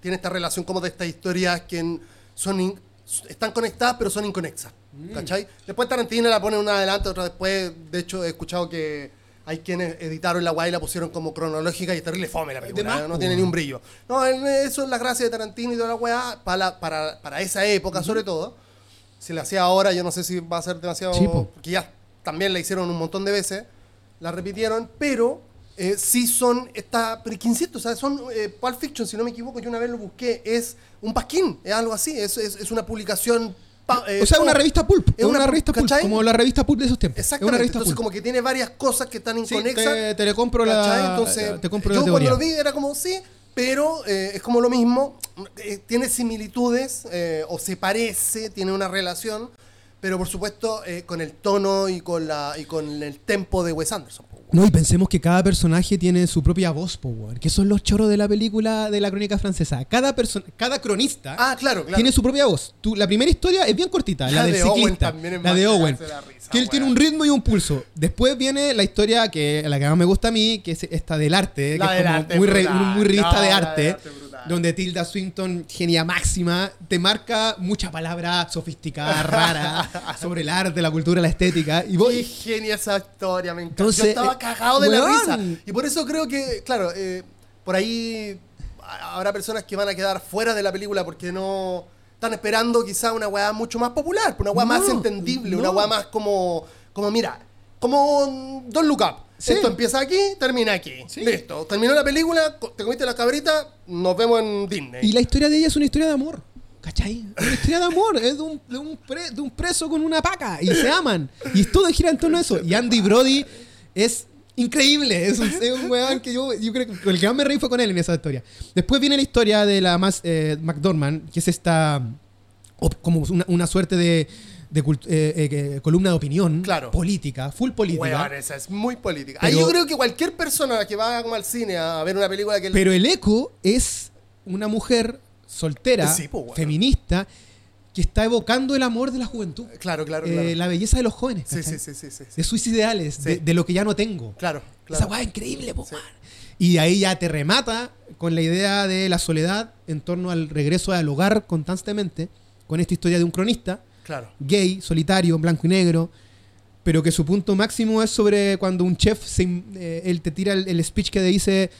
tiene esta relación como de estas historias que son in- están conectadas, pero son inconexas. Mm. ¿Cachai? Después Tarantino la pone una adelante, otra después. De hecho, he escuchado que hay quienes editaron la guay y la pusieron como cronológica y terrible fome la película. ¿eh? no tiene ni un brillo. No, eso es la gracia de Tarantino y toda la weá para, para, para esa época, sobre todo. Si la hacía ahora, yo no sé si va a ser demasiado. Sí, po. porque ya también la hicieron un montón de veces, la repitieron, pero eh, sí son esta. Pero que insisto, o sea, son eh, Pulp Fiction, si no me equivoco, yo una vez lo busqué, es un pasquín, es algo así, es, es, es una publicación. pa- eh, o sea, una revista pulp. Es una, una- revista pulp. ¿cachai? Como la revista pulp de esos tiempos. Es una Exactamente. revista Entonces, pulp. como que tiene varias cosas que están Sí, inconexas. te, te le compro ¿cachai? la. Entonces, te compro yo la cuando lo vi era como sí, pero eh, es como lo mismo. eh, tiene similitudes o se parece, tiene una relación, pero por supuesto con el tono y con la y con el tempo de Wes Anderson. No, y pensemos que cada personaje tiene su propia voz, po, weón, que son los choros de la película de la crónica francesa. Cada persona, cada cronista Ah, claro, claro. tiene su propia voz. Tú, la primera historia es bien cortita, la, La del de Owen ciclista, también es la de Owen, darse la risa, que él tiene un ritmo y un pulso. Después viene la historia que la que más me gusta a mí, que es esta del arte, La que es como arte muy, re- muy revista de arte. Donde Tilda Swinton, genia máxima, te marca mucha palabra sofisticada, rara, sobre el arte, la cultura, la estética. Y Qué voy, genia esa historia, me encanta. Entonces, Yo estaba eh, cagado de la risa. Y por eso creo que, claro, eh, por ahí ha- habrá personas que van a quedar fuera de la película porque no están esperando quizá una weá mucho más popular, una weá No, más entendible, una weá más como, como mira, como Don't Look Up. Sí. Esto empieza aquí, termina aquí. Sí. Listo. Terminó la película, te comiste las cabritas, nos vemos en Disney. Y la historia de ella es una historia de amor. ¿Cachai? Una historia de amor. Es de un, de un, pre- de un preso con una paca. Y se aman. Y todo gira en torno a eso. Y Andy Brody es increíble. Es un, es un weón que yo, yo creo que el que más me reí fue con él en esa historia. Después viene la historia de la más eh, McDormand, que es esta. como una, una suerte de. De eh, eh, columna de opinión Claro. política, full política. Weón, esa es muy política. Ahí Pero- yo creo que cualquier persona que va como al cine a ver una película que... Pero el eco es una mujer soltera, Sí, po, weón. feminista, que está evocando el amor de la juventud. Claro, claro, Eh, claro. la belleza de los jóvenes. Sí, sí, sí, sí, sí. De sus ideales, de, de lo que ya no tengo. Claro, claro. Esa weá es increíble, po, weón. Y ahí ya te remata con la idea de la soledad en torno al regreso al hogar constantemente, con esta historia de un cronista Claro. gay, solitario, blanco y negro, pero que su punto máximo es sobre cuando un chef, se eh, él te tira el, el speech que te dice,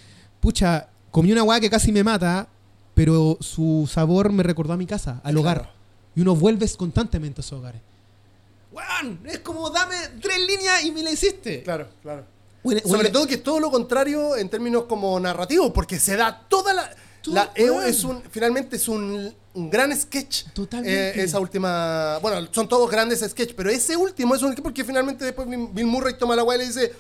pucha, comí una weá que casi me mata, pero su sabor me recordó a mi casa, al Claro. hogar. Y uno vuelve constantemente a esos hogares. Weón, es como dame tres líneas y me la hiciste. Claro, claro. Bueno, Sobre bueno, todo que es todo lo contrario en términos como narrativos, porque se da toda la... La- es un, finalmente es un, un gran sketch. Totalmente. eh, esa última... Bueno, son todos grandes sketches, pero ese último es un porque finalmente después Bill Murray toma la weá y le dice...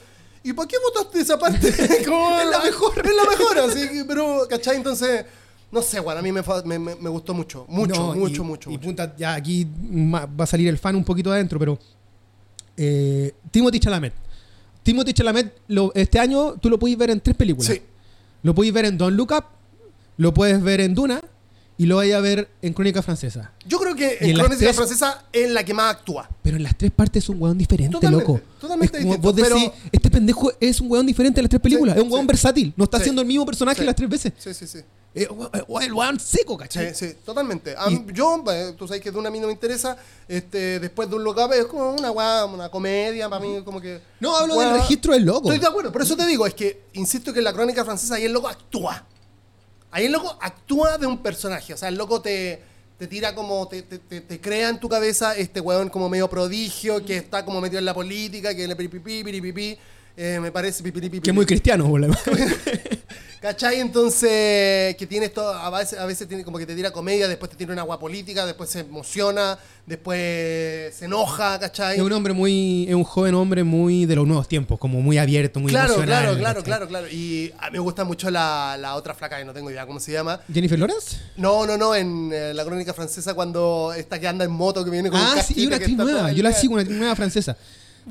¿Y por qué votaste esa parte? Como Es la mejor. Es la mejor, así pero, ¿cachai? Entonces, no sé, weón, a mí me, me, me- gustó mucho. Mucho, No, mucho, y- mucho. Y mucho. punta, ya aquí va a salir el fan un poquito adentro, pero. Eh, Timothy Chalamet. Timothy Chalamet, lo- este año tú lo puedes ver en tres películas. Sí. Lo puedes ver en Don't Look Up, lo puedes ver en Duna y lo vais a ver en Crónica Francesa. Yo creo que en en Crónica tres- Francesa es la que más actúa. Pero en las tres partes es un weón diferente, Totalmente, loco. totalmente es como distinto, vos decís, pero- este pendejo es un weón diferente en las tres películas. Sí, es un weón sí. versátil. No está Sí. haciendo el mismo personaje Sí. las tres veces. Sí, sí, sí. Eh, el weón seco, Sí, ¿cachai? sí, totalmente. A mí- yo, eh, tú sabes que de una a mí no me interesa. Este, después de un look up es como una weá, una comedia, para mí como que. No, hablo weá. del registro del loco. Estoy de acuerdo, por eso te digo, es que insisto que en la crónica francesa ahí el loco actúa. Ahí el loco actúa de un personaje. O sea, el loco te, te tira como, te, te- te- crea en tu cabeza este weón como medio prodigio, que está como metido en la política, que le piripipí, piripipí. Eh, me parece pipiripipi. Que muy cristiano, boludo. ¿Cachai? Entonces, que tiene esto, a veces, a veces tiene como que te tira comedia, después te tira una agua política, después se emociona, después se enoja, ¿cachai? Es un hombre muy, es un joven hombre muy de los nuevos tiempos, como muy abierto, muy claro, emocional. claro, claro, claro, claro. Y a mí me gusta mucho la, la otra flaca, que no tengo idea cómo se llama. ¿Jennifer Lawrence? No, no, no, en eh, la crónica francesa cuando esta que anda en moto, que viene con un Ah, sí, y una actriz nueva. Yo la sigo, una actriz nueva francesa.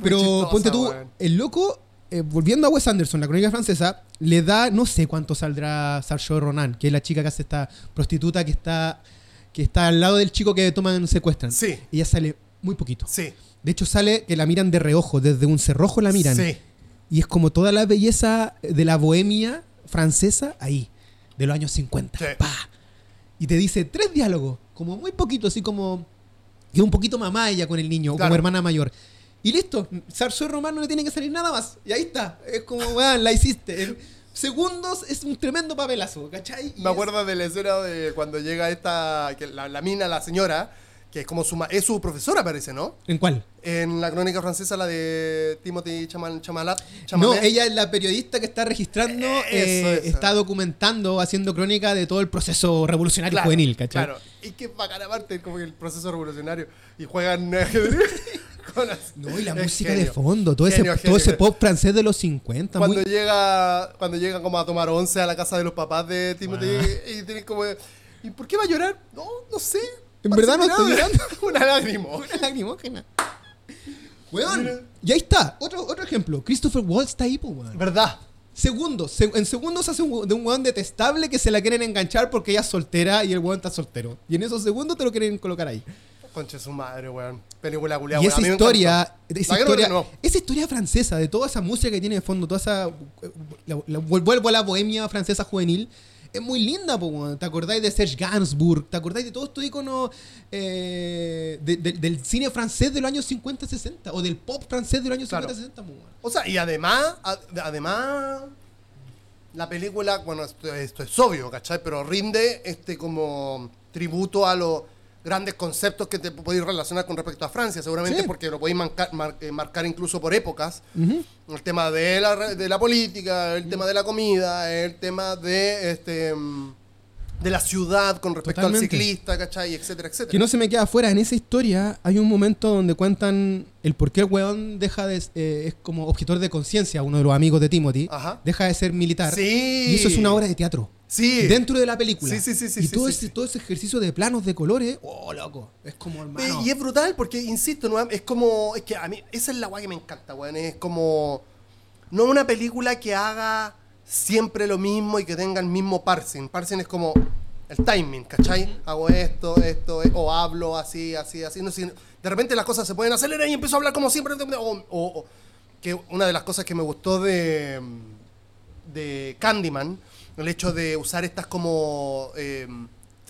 Pero chistosa, ponte tú, el loco, eh, volviendo a Wes Anderson, la crónica francesa, le da, no sé cuánto saldrá Saoirse Ronan, que es la chica que hace esta prostituta que está, que está al lado del chico que toman, secuestran. Sí. Ella sale muy poquito. Sí, De hecho, sale que la miran de reojo, desde un cerrojo la miran. sí. Y es como toda la belleza de la bohemia francesa ahí, de los años 50. Sí. Pa. Y te dice tres diálogos, como muy poquito, así como. Y un poquito mamá ella con el niño, o Claro. como hermana mayor. Y listo, Sarsoy Román no le tiene que salir nada más. Y ahí está. Es como, weón, la hiciste. En segundos es un tremendo papelazo, ¿cachai? Y Me es- acuerdo de la escena de cuando llega esta, que la, la mina, la señora, que es como su, es su profesora, parece, ¿no? ¿En cuál? En la crónica francesa, la de Timothy Chamal, Chamalat. No, Chalamet. ella es la periodista que está registrando, Eh, eh, eso, está documentando, haciendo crónica de todo el proceso revolucionario Claro, juvenil, ¿cachai? Claro. Y que bacán aparte, como que el proceso revolucionario. Y juegan No, y la Es música genio. de fondo, todo, Genio, ese, genio, todo ese pop francés de los 50. Cuando muy- llega cuando llega como a tomar once a la casa de los papás de Timothy y tiene como ¿y por qué va a llorar? No, no sé. En verdad no estoy llorando. Una lágrima. Una lacrimógena. Weón. Y ahí está, otro, otro ejemplo. Christopher Waltz está ahí, pues, weón. ¿Verdad? Segundos, se- en segundos hace un, de un weón detestable que se la quieren enganchar porque ella es soltera y el weón está soltero. Y en esos segundos te lo quieren colocar ahí. Conche su madre, weón. Película culiada. y esa historia, esa historia, esa historia francesa, de toda esa música que tiene de fondo, toda esa. la- la- vuelvo a la bohemia francesa juvenil. Es muy linda, po, weón. ¿te acordáis de Serge Gainsbourg? ¿Te acordáis de todos estos iconos eh, de- de- del cine francés de los años 50-60? O del pop francés de los años Claro. 50-60, po, weón. O sea, y además, además, la película, bueno, esto, esto es obvio, ¿cachai? Pero rinde este como tributo a los grandes conceptos que te podéis relacionar con respecto a Francia, seguramente Sí. porque lo podéis marcar, mar- eh, marcar incluso por épocas. El tema de la, de la política, el tema de la comida, el tema de este mm, de la ciudad con respecto Totalmente. al ciclista, ¿cachai? Etcétera, etcétera. Que no se me queda afuera. En esa historia hay un momento donde cuentan el por qué el weón deja de. eh, es como objetor de conciencia, uno de los amigos de Timothy. Ajá. Deja de ser militar. Sí. Y eso es una obra de teatro. Sí. Dentro de la película. Sí, sí, sí, sí, Y todo, sí, ese, sí. todo ese ejercicio de planos de colores. Oh, loco. Es como hermano. Y es brutal porque, insisto, no, es como. Es que a mí, esa es la guay que me encanta, weón. Es como. No una película que haga siempre lo mismo y que tenga el mismo parsing. Parsing es como el timing, ¿cachai? Hago esto, esto, eh, o hablo así, así, así. No, de repente las cosas se pueden acelerar y empiezo a hablar como siempre. O, o- o- que una de las cosas que me gustó de, de Candyman, el hecho de usar estas como. eh,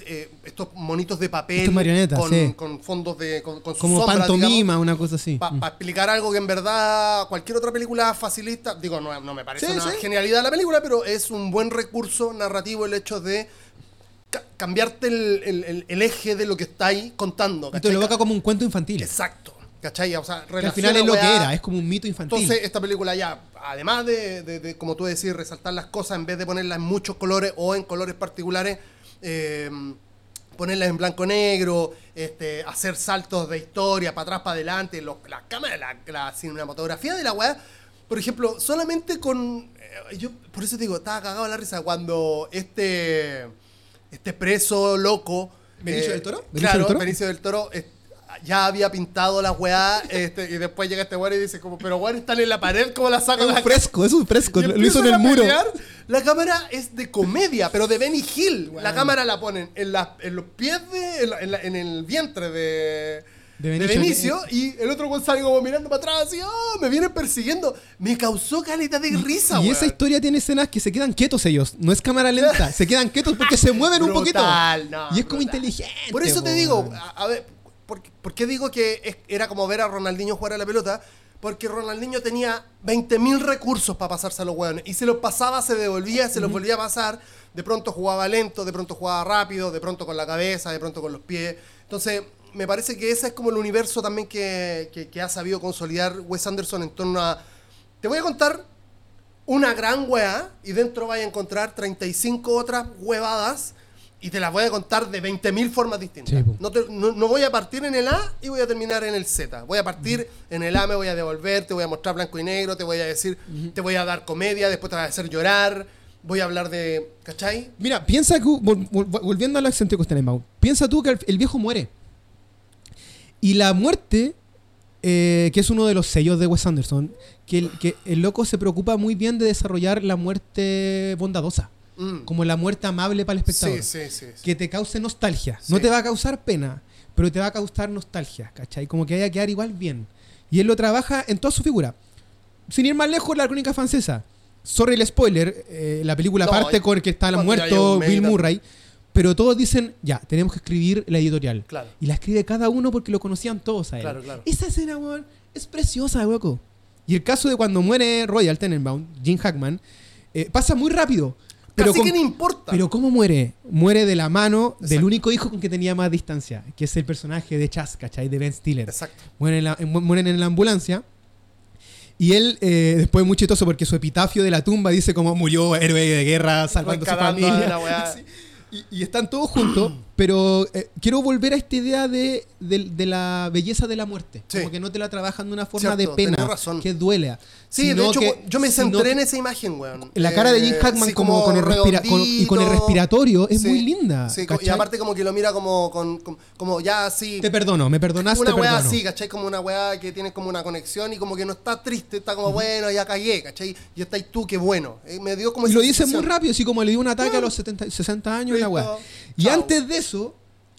eh, estos monitos de papel con, sí. con fondos de con, como sombra, pantomima, una cosa así. para Mm. explicar algo que en verdad cualquier otra película facilista, digo, no, no me parece Sí, una sí. genialidad la película, pero es un buen recurso narrativo el hecho de ca- cambiarte el, el- el- el eje de lo que estáis contando. Y te ¿cachai? lo evoca como un cuento infantil. Exacto. ¿Cachai? O sea, Que al final es lo que era, es como un mito infantil. Entonces, esta película ya, además de, de- de, como tú decís, resaltar las cosas en vez de ponerlas en muchos colores o en colores particulares, eh, ponerlas en blanco-negro, este, hacer saltos de historia para atrás, para adelante, los, las cámaras, la, la cinematografía de la weá. Por ejemplo, solamente con. eh, yo, por eso te digo, estaba cagado la risa cuando este. Este preso loco. eh, ¿Benicio del Toro? ¿Benicio Claro, del Toro? Benicio del Toro. Ya había pintado la weá este, y después llega este weón y dice como, pero weón, están en la pared, ¿cómo la Es sacan? un fresco, es un fresco. Y Lo hizo en el muro. La cámara es de comedia, pero de Benny Hill. La Weón. cámara la ponen en, la- en los pies de. En, la- en la- en el vientre de. De De Benicio. Y el otro weón sale como mirando para atrás así, oh, me vienen persiguiendo. Me causó caleta de risa, Y weón. esa historia tiene escenas que se quedan quietos ellos. No es cámara lenta, se quedan quietos porque se mueven un poquito. No, y es como inteligente. Por eso te digo, a ver, ¿por, por qué digo que es- era como ver a Ronaldinho jugar a la pelota? Porque Ronaldinho tenía 20.000 recursos para pasarse a los hueones. Y se los pasaba, se devolvía, se los volvía a pasar. De pronto jugaba lento, de pronto jugaba rápido, de pronto con la cabeza, de pronto con los pies. Entonces, me parece que ese es como el universo también que, que- que ha sabido consolidar Wes Anderson en torno a... Te voy a contar una gran weá y dentro vais a encontrar 35 otras huevadas y te las voy a contar de 20.000 formas distintas. Sí, no, te- no- no voy a partir en el A y voy a terminar en el Z. Voy a partir en el A, me voy a devolver, te voy a mostrar blanco y negro, te voy a decir, te voy a dar comedia, después te voy a hacer llorar, voy a hablar de... ¿Cachai? Mira, piensa que, vol- vol- volviendo al acento de Tenenbaum, piensa tú que el, el viejo muere. Y la muerte, eh, que es uno de los sellos de Wes Anderson, que el, que el loco se preocupa muy bien de desarrollar la muerte bondadosa, Mm. como la muerte amable para el espectador. Sí, sí. Que te cause nostalgia. No te va a causar pena, pero te va a causar nostalgia, ¿cachai? Como que vaya a quedar igual bien. Y él lo trabaja en toda su figura. Sin ir más lejos, la crónica francesa. Sorry el spoiler, eh, la película No, parte con el que está muerto Bill Murray, pero todos dicen, ya, tenemos que escribir la editorial. Claro. Y la escribe cada uno porque lo conocían todos a él. Claro, claro. Esa escena, weón, es preciosa, loco. Y el caso de cuando muere Royal Tenenbaum, Jim Hackman, eh, pasa muy rápido. Pero Casi que no importa. pero ¿cómo muere? Muere de la mano del único hijo con que tenía más distancia, que es el personaje de Chas, ¿cachai? De Ben Stiller. Exacto. Mueren en la, en- mueren en la ambulancia. Y él, eh, después muy chistoso porque su epitafio de la tumba dice como murió héroe de guerra, salvando a su familia. y están todos juntos, pero eh, quiero volver a esta idea de, de- de la belleza de la muerte. Sí. Como que no te la trabajan de una forma Cierto, de pena, razón. que duele. Sí, de hecho, que- yo me centré que- en esa imagen, weón. la cara de Jim Eh, Hackman sí, como, con el respira- con- y con el respiratorio es Sí, muy linda. sí, y aparte como que lo mira como, con, con- como ya así. Te perdono, me perdonaste, una weá así, ¿cachai? Como una weá que tiene como una conexión y como que no está triste, está como bueno, ya cagué, ¿cachai? Y está ahí tú, qué bueno. Eh, me dio como Y lo dice muy rápido, así como le dio un ataque a los 70, 60 años, una weá. Y antes de eso,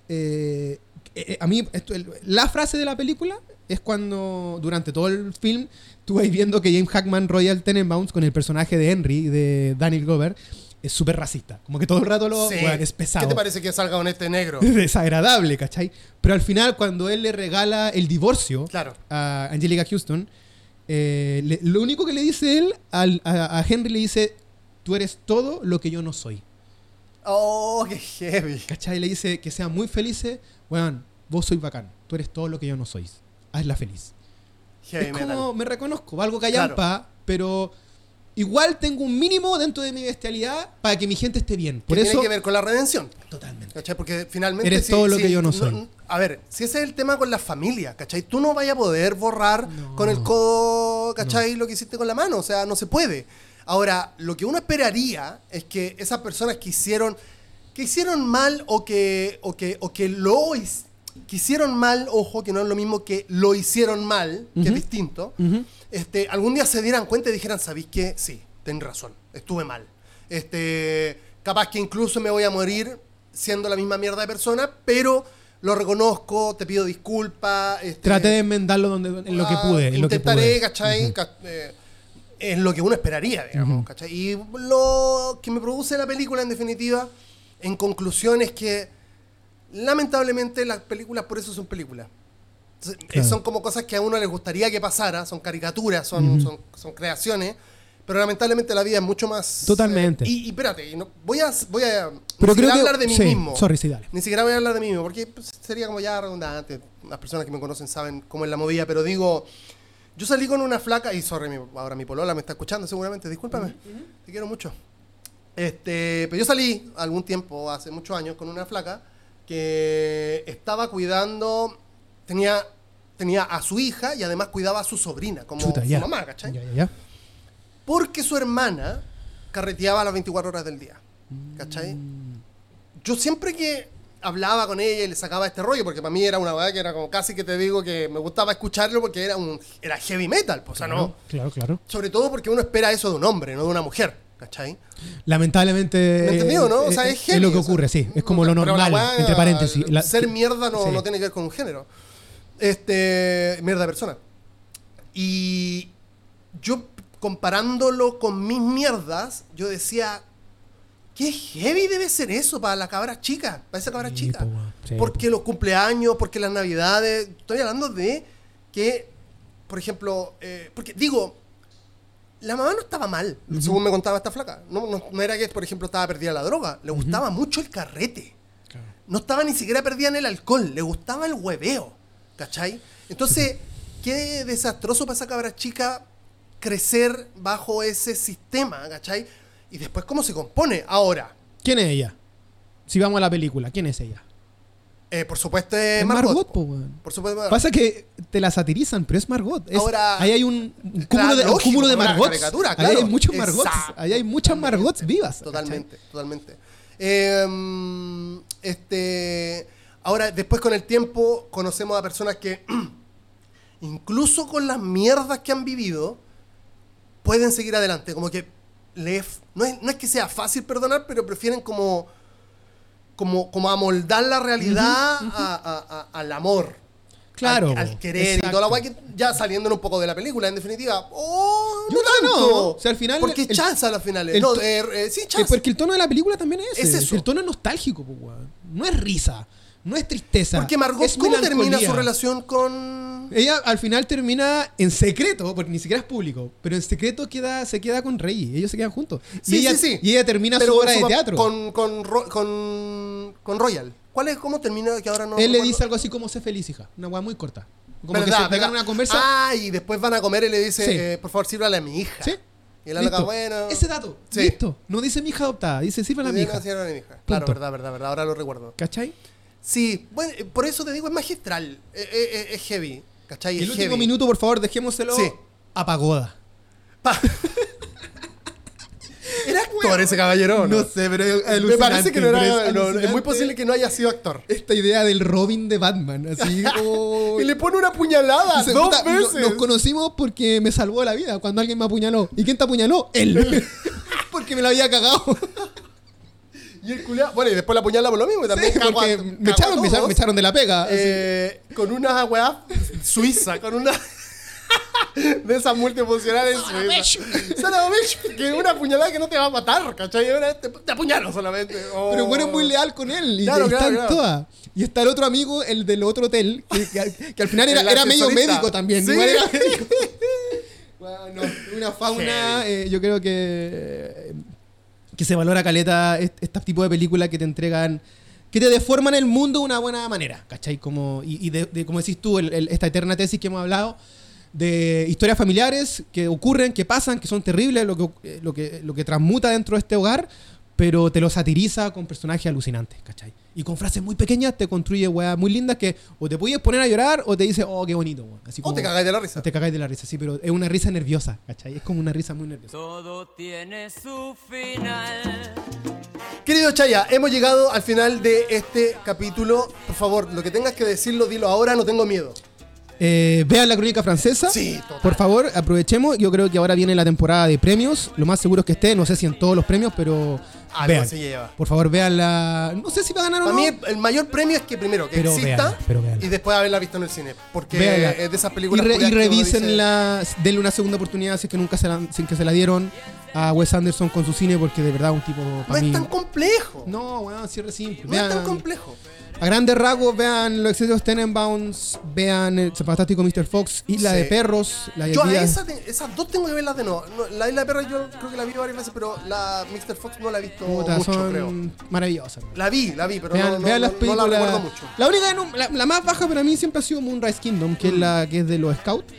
eh, eh, a mí, esto- el- la frase de la película es cuando, durante todo el film, tú vas viendo que James Hackman, Royal Tenenbaums, con el personaje de Henry, de Daniel Glover, es súper racista. Como que todo el rato lo, Sí. es pesado. ¿Qué te parece que salga con este negro? Es desagradable, ¿cachai? Pero al final, cuando él le regala el divorcio Claro. a Angelica Houston, eh, le- lo único que le dice él al- a, a Henry le dice, tú eres todo lo que yo no soy. Oh, qué heavy. ¿Cachai? Le dice que sean muy felices, weón, vos sois bacán, tú eres todo lo que yo no sois. Hazla feliz. Heavy es metal. como, me reconozco, valgo callampa, pero igual tengo un mínimo dentro de mi bestialidad para que mi gente esté bien. Por tiene que ver con la redención. totalmente. ¿Cachai? Porque finalmente. Eres todo lo que yo no soy. a ver, si ese es el tema con la familia, ¿cachai? Tú no vayas a poder borrar No. con el codo, ¿cachai? Lo que hiciste con la mano. O sea, no se puede. Ahora, lo que uno esperaría es que esas personas que hicieron, que hicieron mal o que, o que, o que lo que hicieron mal, ojo, que no es lo mismo que lo hicieron mal, que es distinto, este, algún día se dieran cuenta y dijeran, ¿sabéis qué? Sí, tenés razón, estuve mal. Este, capaz que incluso me voy a morir siendo la misma mierda de persona, pero lo reconozco, te pido disculpas. Este, Traté de enmendarlo donde, en lo que pude. En lo que intentaré, pude. ¿cachai? Eh, es lo que uno esperaría, digamos. ¿cachai? Y lo que me produce la película, en definitiva, en conclusión, es que lamentablemente las películas por eso son películas. Entonces, eh, Claro. Son como cosas que a uno les gustaría que pasara, son caricaturas, son, Ujú. son, son creaciones, Pero lamentablemente la vida es mucho más. Totalmente. eh, y, y espérate, y no- voy a. Voy a Pero ni siquiera creo que- hablar de mí sí, mismo. sorry, sí, dale. Ni siquiera voy a hablar de mí mismo, porque pues, sería como ya redundante. Las personas que me conocen saben cómo es la movida, pero digo. Yo salí con una flaca, y sorry, mi- ahora mi polola me está escuchando seguramente, discúlpame, te quiero mucho. Este, pero yo salí algún tiempo, hace muchos años, con una flaca que estaba cuidando, tenía, tenía a su hija y además cuidaba a su sobrina, como Chuta, su ya. mamá, ¿cachai? Ya, ya, ya. Porque su hermana carreteaba las 24 horas del día. ¿Cachai? Yo siempre que hablaba con ella y le sacaba este rollo, porque para mí era una weá que era como casi que te digo que me gustaba escucharlo porque era un era heavy metal, pues, o sea, no. Claro, claro. Sobre todo porque uno espera eso de un hombre, no de una mujer. ¿Cachai? Lamentablemente. ¿Me entendido, no? O eh, sea, eh, es heavy. lo que o sea, ocurre, sí. Es como lo normal, entre paréntesis. La- ser mierda no, Sí. no tiene que ver con un género. Este. Mierda de persona. Y yo, comparándolo con mis mierdas, yo decía. Qué heavy debe ser eso para la cabra chica, para esa cabra Sí, chica. Sí, porque los cumpleaños, porque las navidades. Estoy hablando de que, por ejemplo, eh, porque digo, la mamá no estaba mal, según me contaba esta flaca. No, no, no era que, por ejemplo, estaba perdida la droga. Le gustaba mucho el carrete. No estaba ni siquiera perdida en el alcohol. Le gustaba el hueveo. ¿Cachai? Entonces, qué desastroso para esa cabra chica crecer bajo ese sistema. ¿Cachai? Y después, ¿cómo se compone? Ahora, ¿Quién es ella? Si vamos a la película, ¿quién es ella? eh, por supuesto, es Es Margot. Margot, po, weón. Por supuesto, Pasa que te la satirizan, pero es Margot. Es- Ahora- ahí hay un, cúmulo de, un cúmulo de Margots. Ahí hay muchos Margots. Ahí hay muchas Margots vivas. Totalmente, totalmente. Eh, este, ahora, después con el tiempo, conocemos a personas que, incluso con las mierdas que han vivido, pueden seguir adelante. Como que no, es, no es que sea fácil perdonar, pero prefieren como, como, como amoldar la realidad a- a- a- al amor. Claro, Al, al querer y exacto. toda la guay que ya saliéndonos un poco de la película, en definitiva. ¡Oh! Yo no que no. tanto! O sea, al final Porque el- chanza a las finales. el no, eh, eh, sí, Eh, chanza. porque el tono de la película también es Es eso. El tono es nostálgico, weón. No es risa, no es tristeza. Porque Margot, ¿cómo termina su relación con...? Ella al final termina en secreto, porque ni siquiera es público, pero en secreto queda, se queda con Rey. Ellos se quedan juntos. Sí, y, ella, sí, sí. y ella termina Pero su obra de pa- teatro. Con, con, con, con Royal. ¿Cuál es? ¿Cómo termina? Que ahora no Él le dice algo así como sé feliz, hija. Una weá muy corta. Como que ¿Verdad, se pegan una conversa. Ah, y después van a comer y le dice, eh, por favor, sírvale a mi hija. ¿Sí? Y él Listo. bueno... Ese dato. Sí. Listo. No dice mi hija adoptada, dice sírvela a mi hija. no, sírvale a mi hija. Claro, Punto. verdad, verdad, verdad. Ahora lo recuerdo. ¿Cachai? Sí, bueno, eh, por eso te digo, es magistral. Eh, eh, eh, es heavy. ¿Cachai? Y Es el último heavy. minuto, por favor, dejémoselo Sí. a Pagoda. Pa- ¿Era actor ese caballero no? No sé, pero es Me parece que no era. no, es muy alucinante posible que no haya sido actor. Esta idea del Robin de Batman, así. oh, Y le pone una puñalada Dice, dos "Puta, no- veces. Nos conocimos porque me salvó la vida cuando alguien me apuñaló. ¿Y quién te apuñaló? Él. porque me la había cagado. Y el culiao- Bueno, y después la puñala por lo mismo. Y también Sí, cagó a- porque cagó me a echaron, me echaron, todos. me echaron de la pega. así. Eh, con una weá suiza, con una. de esas multifuncionales suizas. Son a bitch, que una puñalada que no te va a matar, ¿cachai? Una- Te, te apuñalo solamente. Oh. Pero bueno, es muy leal con él. Y, Claro, están claro. todas. Y está el otro amigo, el del otro hotel, que, que- que al final era, medio ascensorista. médico también. Sí. igual era médico. Bueno, una fauna, eh, yo creo que, eh, que se valora caleta est- este tipo de películas que te entregan, que te deforman el mundo de una buena manera, ¿cachai? Como, y y de, de- como decís tú, el- el- esta eterna tesis que hemos hablado, de historias familiares que ocurren, que pasan, que son terribles, lo que, eh, lo que, lo que transmuta dentro de este hogar, pero te lo satiriza con personajes alucinantes, ¿cachai? Y con frases muy pequeñas te construye weas muy lindas que o te puedes poner a llorar o te dice, oh, qué bonito, weón. Así O como- te cagáis de la risa. te cagáis de la risa, sí, pero es una risa nerviosa, ¿cachai? Es como una risa muy nerviosa. Todo tiene su final. Querido Chaya, hemos llegado al final de este capítulo. Por favor, lo que tengas que decirlo, dilo ahora, no tengo miedo. Eh, vean la crónica francesa. Sí, total. Por favor, aprovechemos. Yo creo que ahora viene la temporada de premios. Lo más seguro es que esté, no sé si en todos los premios, pero Algo vean. se lleva. Por favor, vean la. No sé si va a ganar o Para no. mí el mayor premio es que primero que Pero exista pero y después haberla visto en el cine. Porque es de esas y, películas re- y que uno revisen dice, la. Denle una segunda oportunidad si es que nunca se la, sin que se la dieron a Wes Anderson con su cine, porque de verdad un tipo. No para es tan complejo. No, weón, cierre simple. No es tan complejo. A grandes rasgos, vean Los Excesos Tenenbaums, vean El Fantástico Mr. Fox, Isla Sí. de Perros, La Yo a esa te- esas dos tengo que verlas de nuevo. No, la Isla de Perros yo creo que la vi varias veces, pero la Mr. Fox no la he visto Puta, mucho, son creo. maravillosas. La vi, la vi, pero Vean, no, no, vean no- las no películas. la recuerdo mucho. La única, no- la, la más baja para mí siempre ha sido Moonrise Kingdom, que es la que es de los Scouts.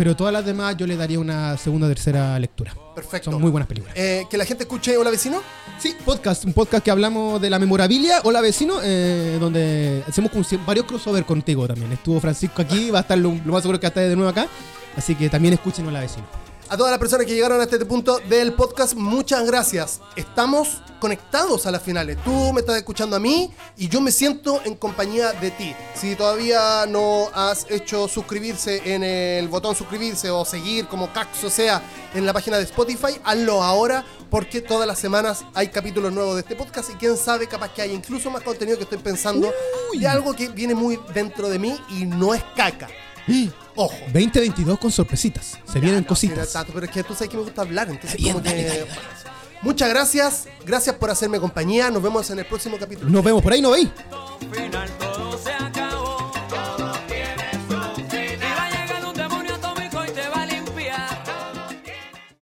Pero todas las demás yo le daría una segunda o tercera lectura. Perfecto. Son muy buenas películas. Eh, que la gente escuche Hola Vecino. Sí, podcast, un podcast que hablamos de la memorabilia. Hola vecino, eh, donde hacemos varios crossover contigo también. Estuvo Francisco aquí, va a estar lo, lo más seguro que hasta de nuevo acá. Así que también escuchen Hola vecino. A todas las personas que llegaron hasta este punto del podcast, muchas gracias. Estamos conectados a las finales. Tú me estás escuchando a mí y yo me siento en compañía de ti. Si todavía no has hecho suscribirse en el botón suscribirse o seguir como Caxo sea en la página de Spotify, hazlo ahora porque todas las semanas hay capítulos nuevos de este podcast y quién sabe, capaz que hay incluso más contenido que estoy pensando de algo que viene muy dentro de mí y no es caca. Ojo. 2022 con sorpresitas. Se Ya, vienen no, cositas. tanto, pero es que tú sabes que me gusta hablar, entonces bien, como dale, que... dale, dale. Muchas gracias, gracias por hacerme compañía, nos vemos en el próximo capítulo. Nos vemos por ahí, ¿no veis? final